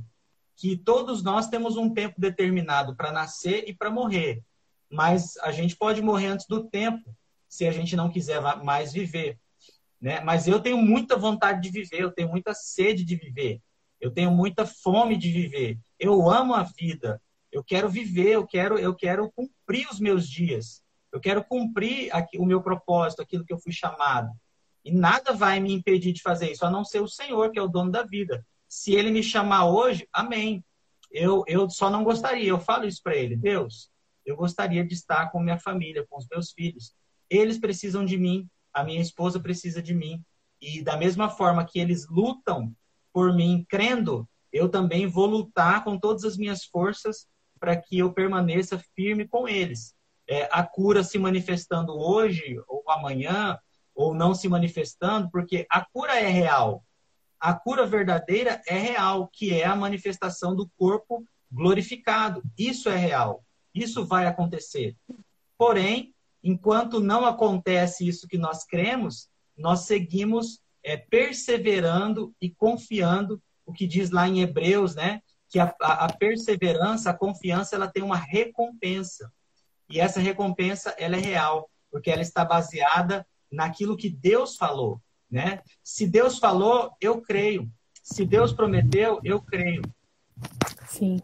que todos nós temos um tempo determinado para nascer e para morrer, mas a gente pode morrer antes do tempo se a gente não quiser mais viver. Né? Mas eu tenho muita vontade de viver, eu tenho muita sede de viver, eu tenho muita fome de viver. Eu amo a vida, eu quero viver, eu quero, eu quero cumprir os meus dias, eu quero cumprir aqui, o meu propósito, aquilo que eu fui chamado. E nada vai me impedir de fazer isso, a não ser o Senhor, que é o dono da vida. Se ele me chamar hoje, amém. Eu, eu só não gostaria, eu falo isso para ele, Deus, eu gostaria de estar com minha família, com os meus filhos. Eles precisam de mim, a minha esposa precisa de mim. E da mesma forma que eles lutam por mim, crendo, eu também vou lutar com todas as minhas forças para que eu permaneça firme com eles. É, a cura se manifestando hoje ou amanhã, ou não se manifestando, porque a cura é real. A cura verdadeira é real, que é a manifestação do corpo glorificado. Isso é real. Isso vai acontecer. Porém, enquanto não acontece isso que nós cremos, nós seguimos é, perseverando e confiando, o que diz lá em Hebreus, né? Que a, a, perseverança, a confiança, ela tem uma recompensa. E essa recompensa, ela é real, porque ela está baseada naquilo que Deus falou, né? Se Deus falou, eu creio. Se Deus prometeu, eu creio. Sim.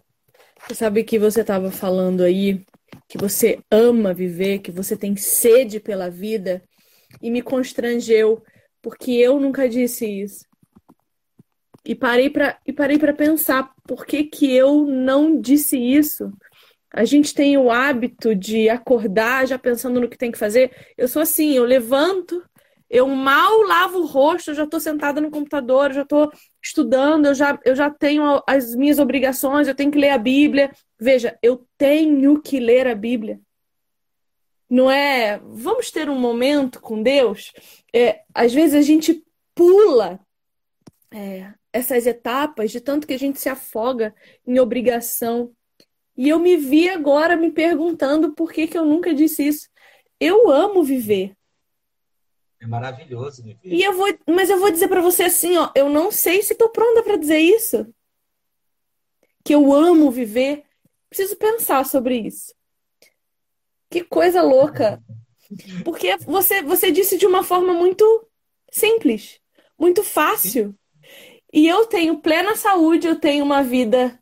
Você sabe que você estava falando aí que você ama viver, que você tem sede pela vida. e me constrangeu, porque eu nunca disse isso. E parei para e parei para pensar por que que eu não disse isso. A gente tem o hábito de acordar já pensando no que tem que fazer. Eu sou assim, eu levanto, eu mal lavo o rosto, eu já estou sentada no computador, eu já estou estudando, eu já, eu já tenho as minhas obrigações, eu tenho que ler a Bíblia. Veja, eu tenho que ler a Bíblia. Não é, vamos ter um momento com Deus. É, às vezes a gente pula é, essas etapas de tanto que a gente se afoga em obrigação. E eu me vi agora me perguntando por que, que eu nunca disse isso. Eu amo viver. É maravilhoso viver. E eu vou, mas eu vou dizer para você assim, ó, eu não sei se estou pronta para dizer isso. Que eu amo viver. Preciso pensar sobre isso. Que coisa louca. Porque você você disse de uma forma muito simples, muito fácil. E eu tenho plena saúde, eu tenho uma vida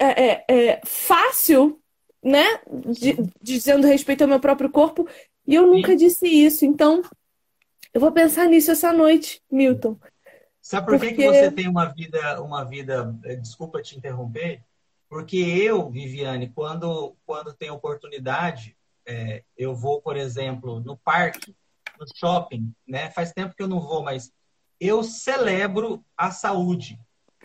é, é, é, fácil, né? De, dizendo respeito ao meu próprio corpo, e eu nunca Sim. disse isso. Então, eu vou pensar nisso essa noite, Milton. Sabe por porque... que você tem uma vida, uma vida, eh, desculpa te interromper, porque eu, Viviane, quando, quando tenho oportunidade, é, eu vou, por exemplo, no parque, no shopping, né? Faz tempo que eu não vou, mas eu celebro a saúde.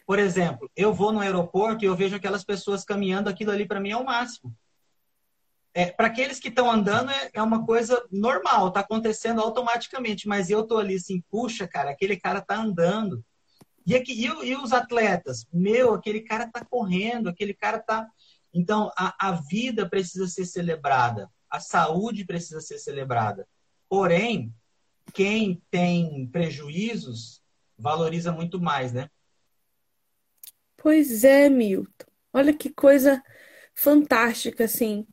Por exemplo, eu vou no aeroporto e eu vejo aquelas pessoas caminhando, aquilo ali para mim é o máximo é, para aqueles que estão andando é, é, uma coisa normal, está acontecendo automaticamente, mas eu tô ali assim, puxa, cara, aquele cara tá andando. E, aqui, e, e os atletas? Meu, aquele cara tá correndo, aquele cara tá. Então, a, a vida precisa ser celebrada, a saúde precisa ser celebrada. Porém, quem tem prejuízos valoriza muito mais, né? Pois é, Milton. Olha que coisa fantástica, assim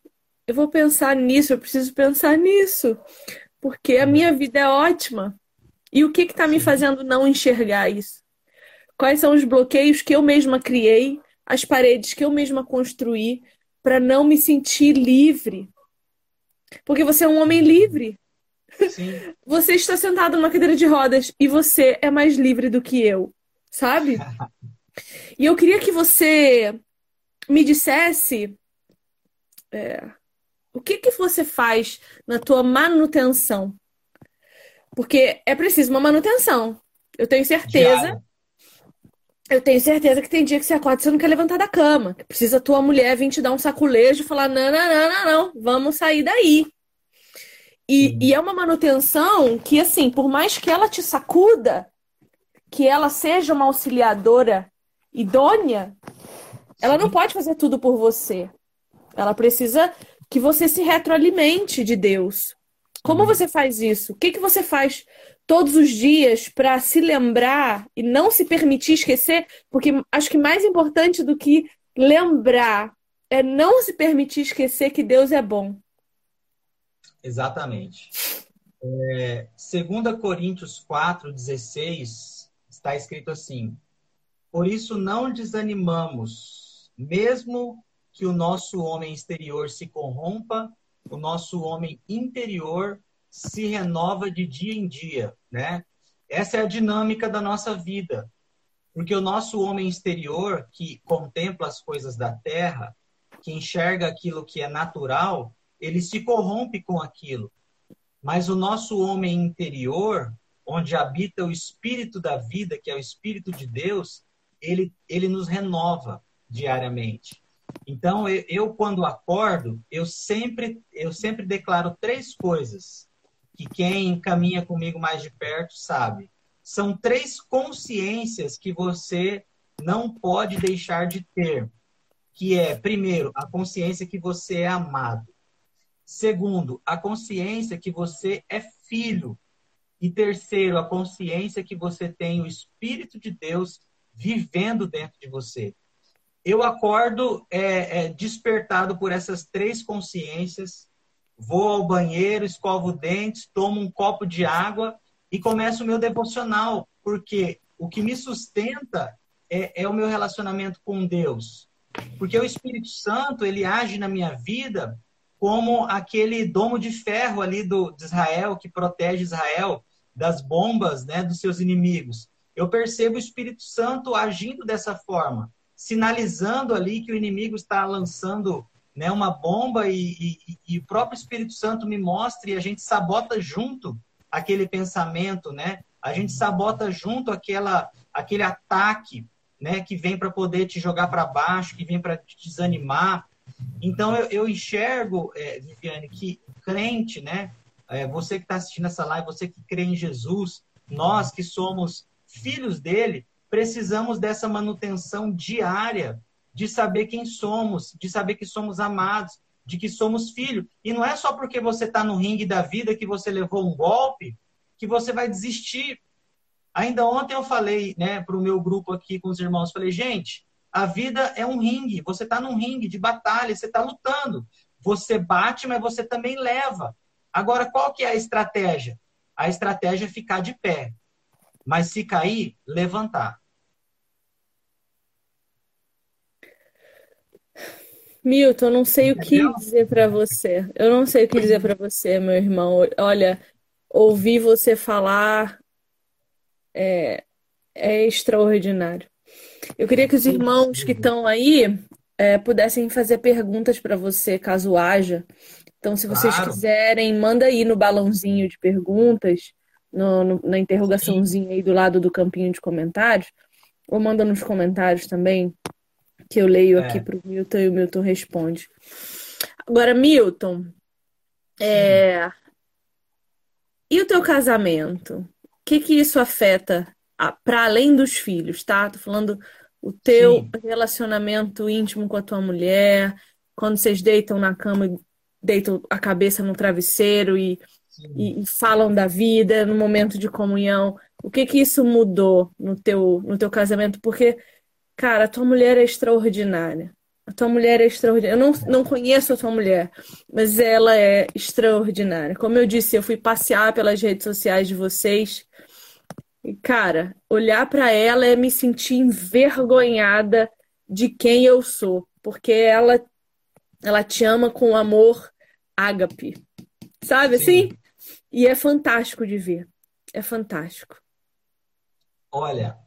eu vou pensar nisso, eu preciso pensar nisso, porque a minha vida é ótima. E o que está me fazendo não enxergar isso? Quais são os bloqueios que eu mesma criei, as paredes que eu mesma construí, para não me sentir livre? Porque você é um homem livre. Sim. Você está sentado numa cadeira de rodas e você é mais livre do que eu, sabe? E eu queria que você me dissesse é, o que, que você faz na tua manutenção? Porque é preciso uma manutenção. Eu tenho certeza. Eu tenho certeza que tem dia que você acorda e você não quer levantar da cama. Que precisa a tua mulher vir te dar um saculejo e falar: não, não, não, não, não, vamos sair daí. E, e é uma manutenção que, assim, por mais que ela te sacuda, que ela seja uma auxiliadora idônea, ela não pode fazer tudo por você. Ela precisa que você se retroalimente de Deus. Como uhum. você faz isso? O que, que você faz todos os dias para se lembrar e não se permitir esquecer? Porque acho que mais importante do que lembrar é não se permitir esquecer que Deus é bom. Exatamente. É, 2 Coríntios 4, 16, está escrito assim: Por isso não desanimamos, mesmo que o nosso homem exterior se corrompa, o nosso homem interior se renova de dia em dia, né? Essa é a dinâmica da nossa vida. Porque o nosso homem exterior, que contempla as coisas da terra, que enxerga aquilo que é natural, ele se corrompe com aquilo. Mas o nosso homem interior, onde habita o espírito da vida, que é o espírito de Deus, ele, ele nos renova diariamente. Então, eu, eu, quando acordo, eu sempre, eu sempre declaro três coisas que quem caminha comigo mais de perto sabe. São três consciências que você não pode deixar de ter. Que é, primeiro, a consciência que você é amado. Segundo, a consciência que você é filho. E terceiro, a consciência que você tem o Espírito de Deus vivendo dentro de você eu acordo é, é, despertado por essas três consciências, vou ao banheiro, escovo dentes, tomo um copo de água e começo o meu devocional, porque o que me sustenta é, é o meu relacionamento com Deus. Porque o Espírito Santo, ele age na minha vida como aquele domo de ferro ali do, de Israel, que protege Israel das bombas né, dos seus inimigos. Eu percebo o Espírito Santo agindo dessa forma, sinalizando ali que o inimigo está lançando né, uma bomba e, e, e, o próprio Espírito Santo me mostra e a gente sabota junto aquele pensamento, né? A gente sabota junto aquela, aquele ataque, né, que vem para poder te jogar para baixo, que vem para te desanimar. Então eu, eu enxergo, é, Viviane, que crente, né? É, você que está assistindo essa live, você que crê em Jesus, nós que somos filhos dele, precisamos dessa manutenção diária de saber quem somos, de saber que somos amados, de que somos filhos. E não é só porque você está no ringue da vida que você levou um golpe que você vai desistir. Ainda ontem eu falei né, para o meu grupo aqui com os irmãos, falei, gente, a vida é um ringue, você está num ringue de batalha, você está lutando. Você bate, mas você também leva. Agora, qual que é a estratégia? A estratégia é ficar de pé. Mas se cair, levantar. Milton, eu não sei Entendeu? o que dizer para você. Eu não sei o que dizer para você, meu irmão. Olha, ouvir você falar é, é extraordinário. Eu queria que os irmãos que estão aí é, pudessem fazer perguntas para você, caso haja. Então, se vocês claro. quiserem, manda aí no balãozinho de perguntas, no, no, na interrogaçãozinha aí do lado do campinho de comentários, ou manda nos comentários também, que eu leio é. aqui para o Milton e o Milton responde. Agora, Milton, é... e o teu casamento? O que que isso afeta para além dos filhos, tá? Tô falando o teu Sim. relacionamento íntimo com a tua mulher, quando vocês deitam na cama, deitam a cabeça no travesseiro e, e, e, falam da vida no momento de comunhão. O que que isso mudou no teu, no teu casamento? Porque, cara, a tua mulher é extraordinária. A tua mulher é extraordinária. Eu não, não conheço a tua mulher, mas ela é extraordinária. Como eu disse, eu fui passear pelas redes sociais de vocês e, cara, olhar para ela é me sentir envergonhada de quem eu sou, porque ela ela te ama com amor ágape. Sabe Sim. assim? E é fantástico de ver. É fantástico. Olha,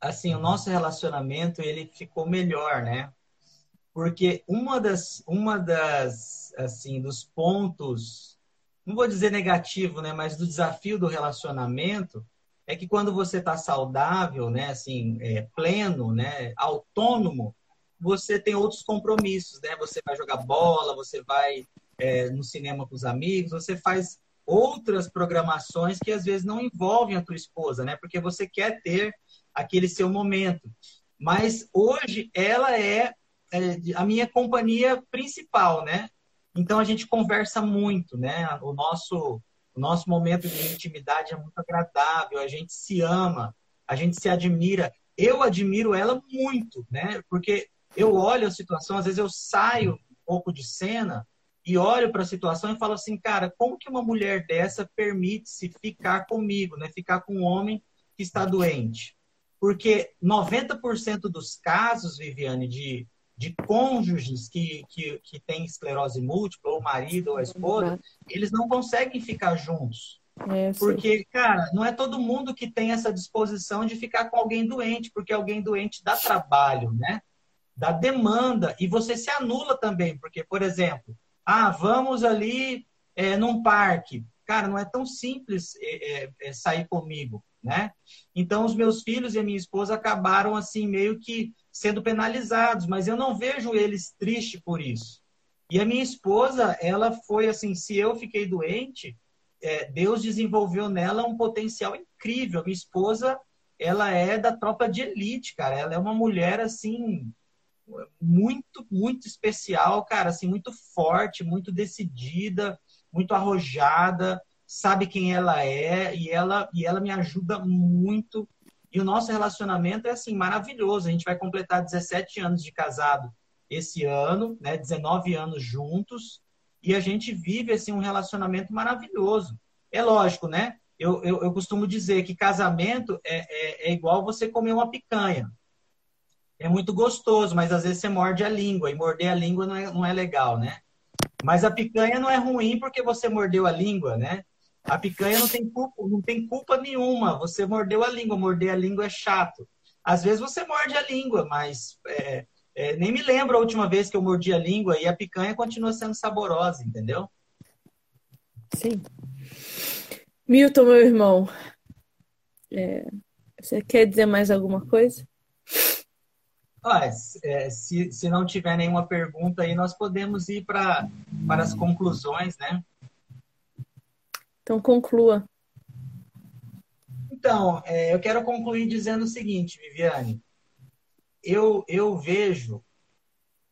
assim, o nosso relacionamento ele ficou melhor, né? Porque uma das uma das assim, dos pontos, não vou dizer negativo, né, mas do desafio do relacionamento é que quando você está saudável, né, assim, é, pleno, né, autônomo, você tem outros compromissos, né? Você vai jogar bola, você vai é, no cinema com os amigos, você faz outras programações que às vezes não envolvem a tua esposa, né? Porque você quer ter aquele seu momento. Mas hoje ela é, é a minha companhia principal, né? Então a gente conversa muito, né? O nosso o nosso momento de intimidade é muito agradável, a gente se ama, a gente se admira. Eu admiro ela muito, né? Porque eu olho a situação, às vezes eu saio um pouco de cena e olho para a situação e falo assim, cara, como que uma mulher dessa permite-se ficar comigo, né? Ficar com um homem que está doente? Porque 90% dos casos, Viviane, de de cônjuges que, que, que têm esclerose múltipla, ou o marido ou a esposa, eles não conseguem ficar juntos. É, porque, cara, não é todo mundo que tem essa disposição de ficar com alguém doente, porque alguém doente dá trabalho, né? Dá demanda, e você se anula também, porque, por exemplo, ah, vamos ali é, num parque. Cara, não é tão simples é, é, é sair comigo, né? Então, os meus filhos e a minha esposa acabaram, assim, meio que sendo penalizados, mas eu não vejo eles tristes por isso. E a minha esposa, ela foi assim, se eu fiquei doente, é, Deus desenvolveu nela um potencial incrível. Minha esposa, ela é da tropa de elite, cara. Ela é uma mulher assim muito, muito especial, cara, assim, muito forte, muito decidida, muito arrojada, sabe quem ela é e ela e ela me ajuda muito e o nosso relacionamento é assim maravilhoso. A gente vai completar 17 anos de casado esse ano, né? 19 anos juntos, e a gente vive assim um relacionamento maravilhoso. É lógico, né? Eu, eu, eu costumo dizer que casamento é, é, é igual você comer uma picanha. É muito gostoso, mas às vezes você morde a língua, e morder a língua não é, não é legal, né? Mas a picanha não é ruim porque você mordeu a língua, né? A picanha não tem culpa, não tem culpa nenhuma. Você mordeu a língua. Morder a língua é chato. Às vezes você morde a língua, mas é, é, nem me lembro a última vez que eu mordi a língua e a picanha continua sendo saborosa, entendeu? Sim. Milton, meu irmão, é, você quer dizer mais alguma coisa? Ah, é, se, se não tiver nenhuma pergunta aí, nós podemos ir para as conclusões, né? Então, conclua. Então, é, eu quero concluir dizendo o seguinte, Viviane. Eu, eu vejo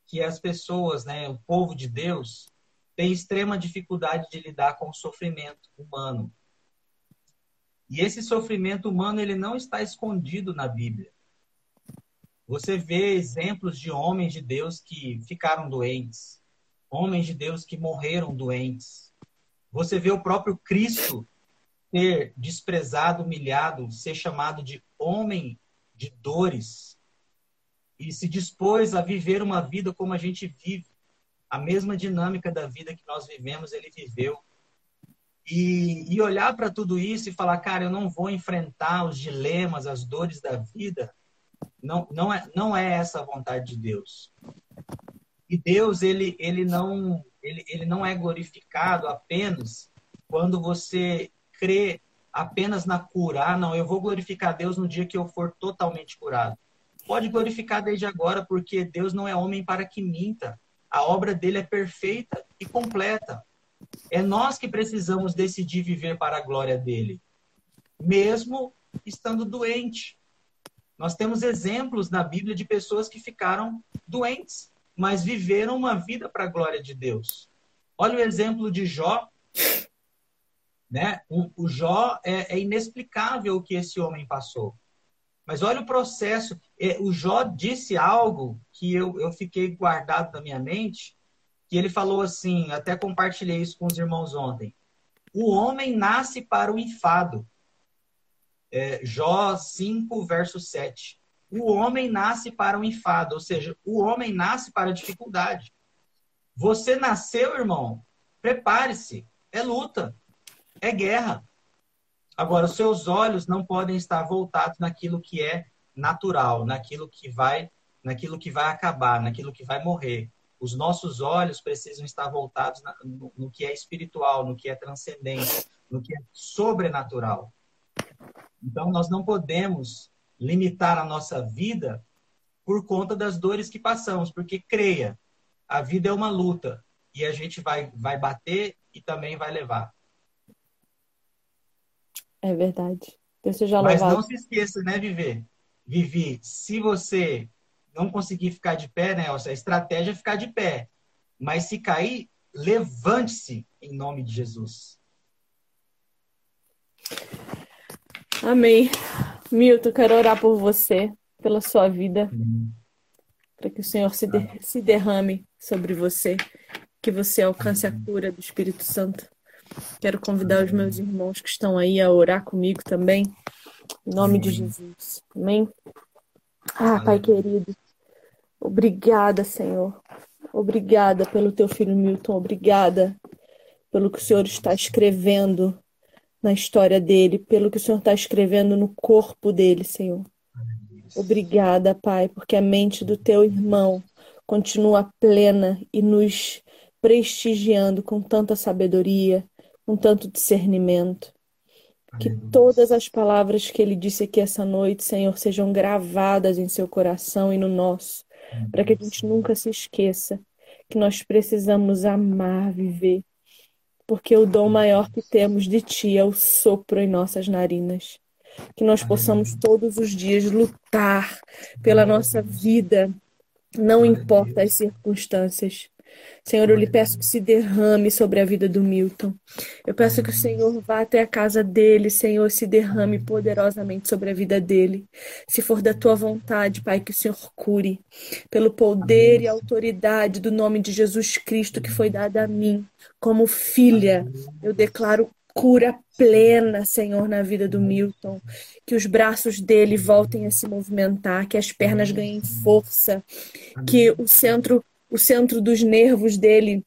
que as pessoas, né, o povo de Deus, tem extrema dificuldade de lidar com o sofrimento humano. E esse sofrimento humano, ele não está escondido na Bíblia. Você vê exemplos de homens de Deus que ficaram doentes, homens de Deus que morreram doentes. Você vê o próprio Cristo ser desprezado, humilhado, ser chamado de homem de dores e se dispôs a viver uma vida como a gente vive. A mesma dinâmica da vida que nós vivemos, ele viveu. E, e olhar para tudo isso e falar, cara, eu não vou enfrentar os dilemas, as dores da vida não, não, é, não é essa a vontade de Deus. E Deus, ele, ele, não, ele, ele não é glorificado apenas quando você crê apenas na cura. Ah, não, eu vou glorificar Deus no dia que eu for totalmente curado. Pode glorificar desde agora, porque Deus não é homem para que minta. A obra dele é perfeita e completa. É nós que precisamos decidir viver para a glória dele, mesmo estando doente. Nós temos exemplos na Bíblia de pessoas que ficaram doentes, mas viveram uma vida para a glória de Deus. Olha o exemplo de Jó. Né? O, o Jó é, é, inexplicável o que esse homem passou. Mas olha o processo. É, o Jó disse algo que eu, eu fiquei guardado na minha mente, que ele falou assim, até compartilhei isso com os irmãos ontem. O homem nasce para o enfado, é, Jó 5, verso 7. O homem nasce para o enfado, ou seja, o homem nasce para a dificuldade. Você nasceu, irmão, prepare-se. É luta, é guerra. Agora, os seus olhos não podem estar voltados naquilo que é natural, naquilo que vai, naquilo que vai acabar, naquilo que vai morrer. Os nossos olhos precisam estar voltados no, no que é espiritual, no que é transcendente, no que é sobrenatural. Então, nós não podemos limitar a nossa vida por conta das dores que passamos, porque creia, a vida é uma luta e a gente vai, vai bater e também vai levar. É verdade. Deus seja Mas não se esqueça, né, Viver? Vivi, se você não conseguir ficar de pé, né, a estratégia é ficar de pé. Mas se cair, levante-se em nome de Jesus. Amém. Milton, quero orar por você, pela sua vida, para que o Senhor se, de, se derrame sobre você, que você alcance a cura do Espírito Santo. Quero convidar os meus irmãos que estão aí a orar comigo também, em nome de Jesus. Amém? Ah, Pai querido, obrigada, Senhor. Obrigada pelo teu filho Milton, obrigada pelo que o Senhor está escrevendo na história dele, pelo que o Senhor está escrevendo no corpo dele, Senhor. Obrigada, Pai, porque a mente do teu irmão continua plena e nos prestigiando com tanta sabedoria, com tanto discernimento. Que todas as palavras que ele disse aqui essa noite, Senhor, sejam gravadas em seu coração e no nosso, para que a gente nunca se esqueça que nós precisamos amar, viver porque o dom maior que temos de Ti é o sopro em nossas narinas. Que nós possamos todos os dias lutar pela nossa vida, não importa as circunstâncias. Senhor, eu lhe peço que se derrame sobre a vida do Milton. Eu peço que o Senhor vá até a casa dele, Senhor, se derrame poderosamente sobre a vida dele. Se for da tua vontade, Pai, que o Senhor cure. Pelo poder e autoridade do nome de Jesus Cristo que foi dado a mim, como filha, eu declaro cura plena, Senhor, na vida do Milton. Que os braços dele voltem a se movimentar, que as pernas ganhem força, que o centro o centro dos nervos dele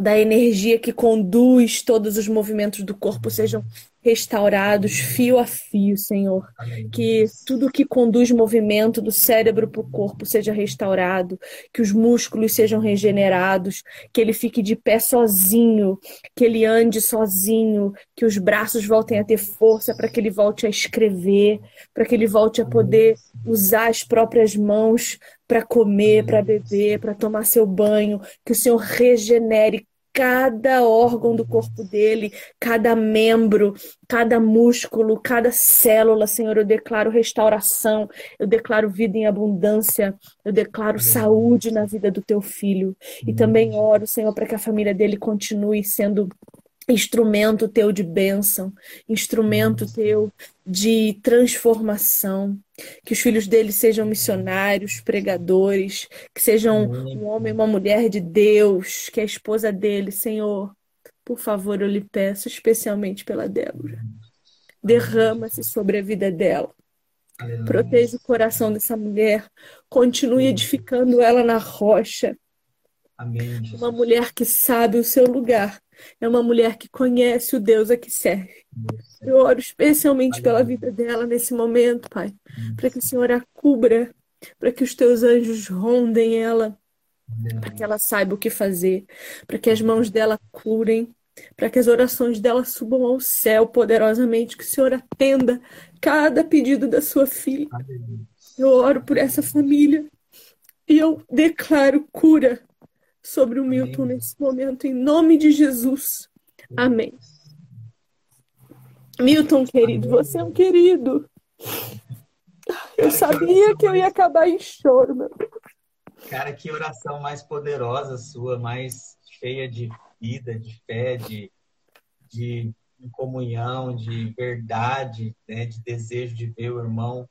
da energia que conduz todos os movimentos do corpo sejam restaurados fio a fio, Senhor. Que tudo que conduz movimento do cérebro para o corpo seja restaurado, que os músculos sejam regenerados, que ele fique de pé sozinho, que ele ande sozinho, que os braços voltem a ter força para que ele volte a escrever, para que ele volte a poder usar as próprias mãos para comer, para beber, para tomar seu banho, que o Senhor regenere cada órgão do corpo dele, cada membro, cada músculo, cada célula, Senhor. Eu declaro restauração, eu declaro vida em abundância, eu declaro saúde na vida do teu filho. E também oro, Senhor, para que a família dele continue sendo instrumento teu de bênção, instrumento teu de transformação. Que os filhos dele sejam missionários, pregadores, que sejam um homem e uma mulher de Deus, que a esposa dele, Senhor, por favor, eu lhe peço, especialmente pela Débora. Derrama-se sobre a vida dela. Proteja o coração dessa mulher. Continue edificando ela na rocha. Uma mulher que sabe o seu lugar é uma mulher que conhece o Deus a que serve. Eu oro especialmente pela vida dela nesse momento, Pai, para que o Senhor a cubra, para que os teus anjos rondem ela, para que ela saiba o que fazer, para que as mãos dela curem, para que as orações dela subam ao céu poderosamente, que o Senhor atenda cada pedido da sua filha. Eu oro por essa família e eu declaro cura sobre o Milton Amém. nesse momento, em nome de Jesus. Amém. Milton, querido, Amém. você é um querido. Eu sabia que eu ia acabar em choro, meu Cara, que oração mais poderosa sua, mais cheia de vida, de fé, de, de comunhão, de verdade, né? de desejo de ver o irmão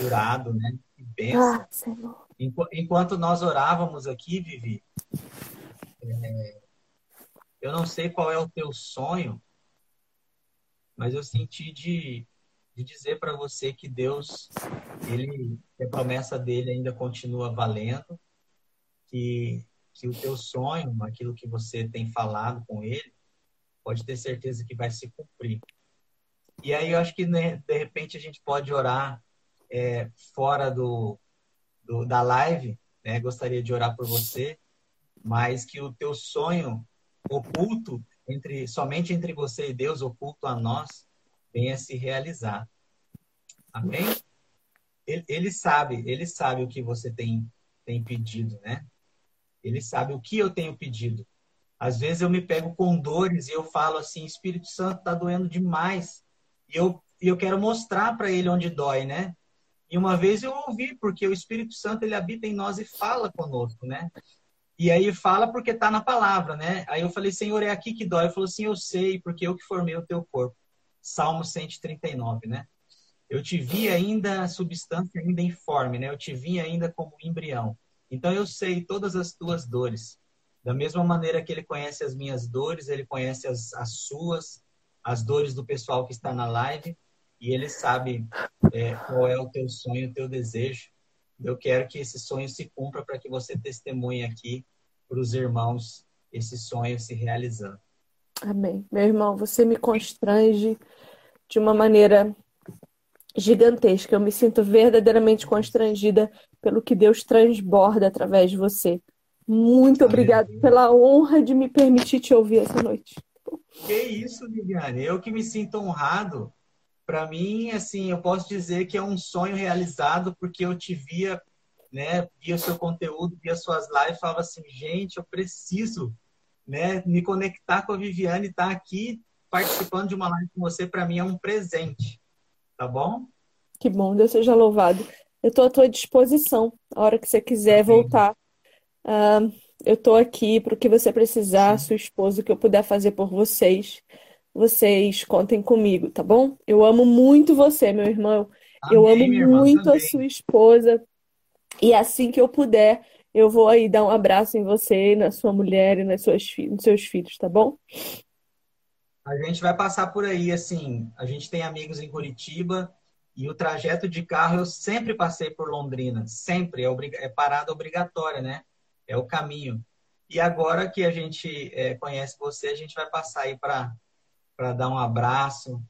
curado, né? Que benção. Ah, Senhor. Enquanto nós orávamos aqui, Vivi, é, eu não sei qual é o teu sonho, mas eu senti de, de dizer para você que Deus, ele, a promessa dele ainda continua valendo, que, que o teu sonho, aquilo que você tem falado com ele, pode ter certeza que vai se cumprir. E aí eu acho que né, de repente a gente pode orar é, fora do, do, da live, né? Gostaria de orar por você, mas que o teu sonho oculto entre somente entre você e Deus, oculto a nós, venha se realizar. Amém? Ele, ele sabe, ele sabe o que você tem tem pedido, né? Ele sabe o que eu tenho pedido. Às vezes eu me pego com dores e eu falo assim, Espírito Santo está doendo demais. E eu, eu quero mostrar para ele onde dói, né? E uma vez eu ouvi, porque o Espírito Santo ele habita em nós e fala conosco, né? E aí fala porque está na palavra, né? Aí eu falei, Senhor, é aqui que dói. Ele falou assim, eu sei, porque eu que formei o teu corpo. Salmo 139, né? Eu te vi ainda substância ainda informe, né? Eu te vi ainda como embrião. Então eu sei todas as tuas dores. Da mesma maneira que ele conhece as minhas dores, ele conhece as, as suas, as dores do pessoal que está na live e ele sabe é, qual é o teu sonho, o teu desejo. Eu quero que esse sonho se cumpra para que você testemunhe aqui para os irmãos esse sonho se realizando. Amém. Meu irmão, você me constrange de uma maneira gigantesca. Eu me sinto verdadeiramente constrangida pelo que Deus transborda através de você. Muito obrigada pela honra de me permitir te ouvir essa noite. Que isso, Viviane. Eu que me sinto honrado para mim, assim, eu posso dizer que é um sonho realizado porque eu te via, né, via seu conteúdo, via suas lives, falava assim, gente, eu preciso, né, me conectar com a Viviane, estar tá aqui participando de uma live com você, para mim é um presente, tá bom? Que bom, Deus seja louvado. Eu estou à tua disposição, a hora que você quiser Sim. voltar. Uh, eu estou aqui para o que você precisar, sua esposa, o que eu puder fazer por vocês vocês contem comigo, tá bom? Eu amo muito você, meu irmão. Amém, eu amo irmã, muito também. a sua esposa. E assim que eu puder, eu vou aí dar um abraço em você, na sua mulher e nas suas, nos seus filhos, tá bom? A gente vai passar por aí, assim. A gente tem amigos em Curitiba e o trajeto de carro eu sempre passei por Londrina, sempre. É, é parada obrigatória, né? É o caminho. E agora que a gente é, conhece você, a gente vai passar aí para dar um abraço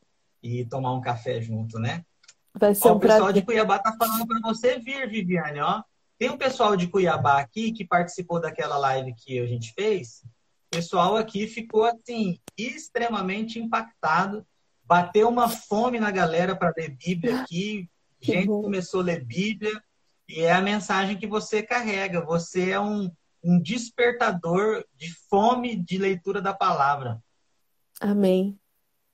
e tomar um café junto, né? Vai ser ó, um o pessoal prazer. de Cuiabá tá falando para você vir, Viviane, ó. Tem um pessoal de Cuiabá aqui que participou daquela live que a gente fez. O pessoal aqui ficou assim extremamente impactado, bateu uma fome na galera para ler Bíblia aqui. Gente começou a ler Bíblia e é a mensagem que você carrega. Você é um, um despertador de fome de leitura da palavra. Amém.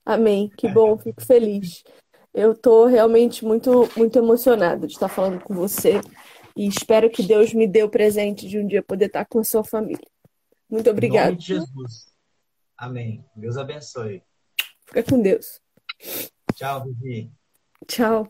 Amém. Que bom, fico feliz. Eu estou realmente muito, muito emocionada de estar falando com você e espero que Deus me dê o presente de um dia poder estar com a sua família. Muito obrigada. Em nome de Jesus. Amém. Deus abençoe. Fica com Deus. Tchau, Vivi. Tchau.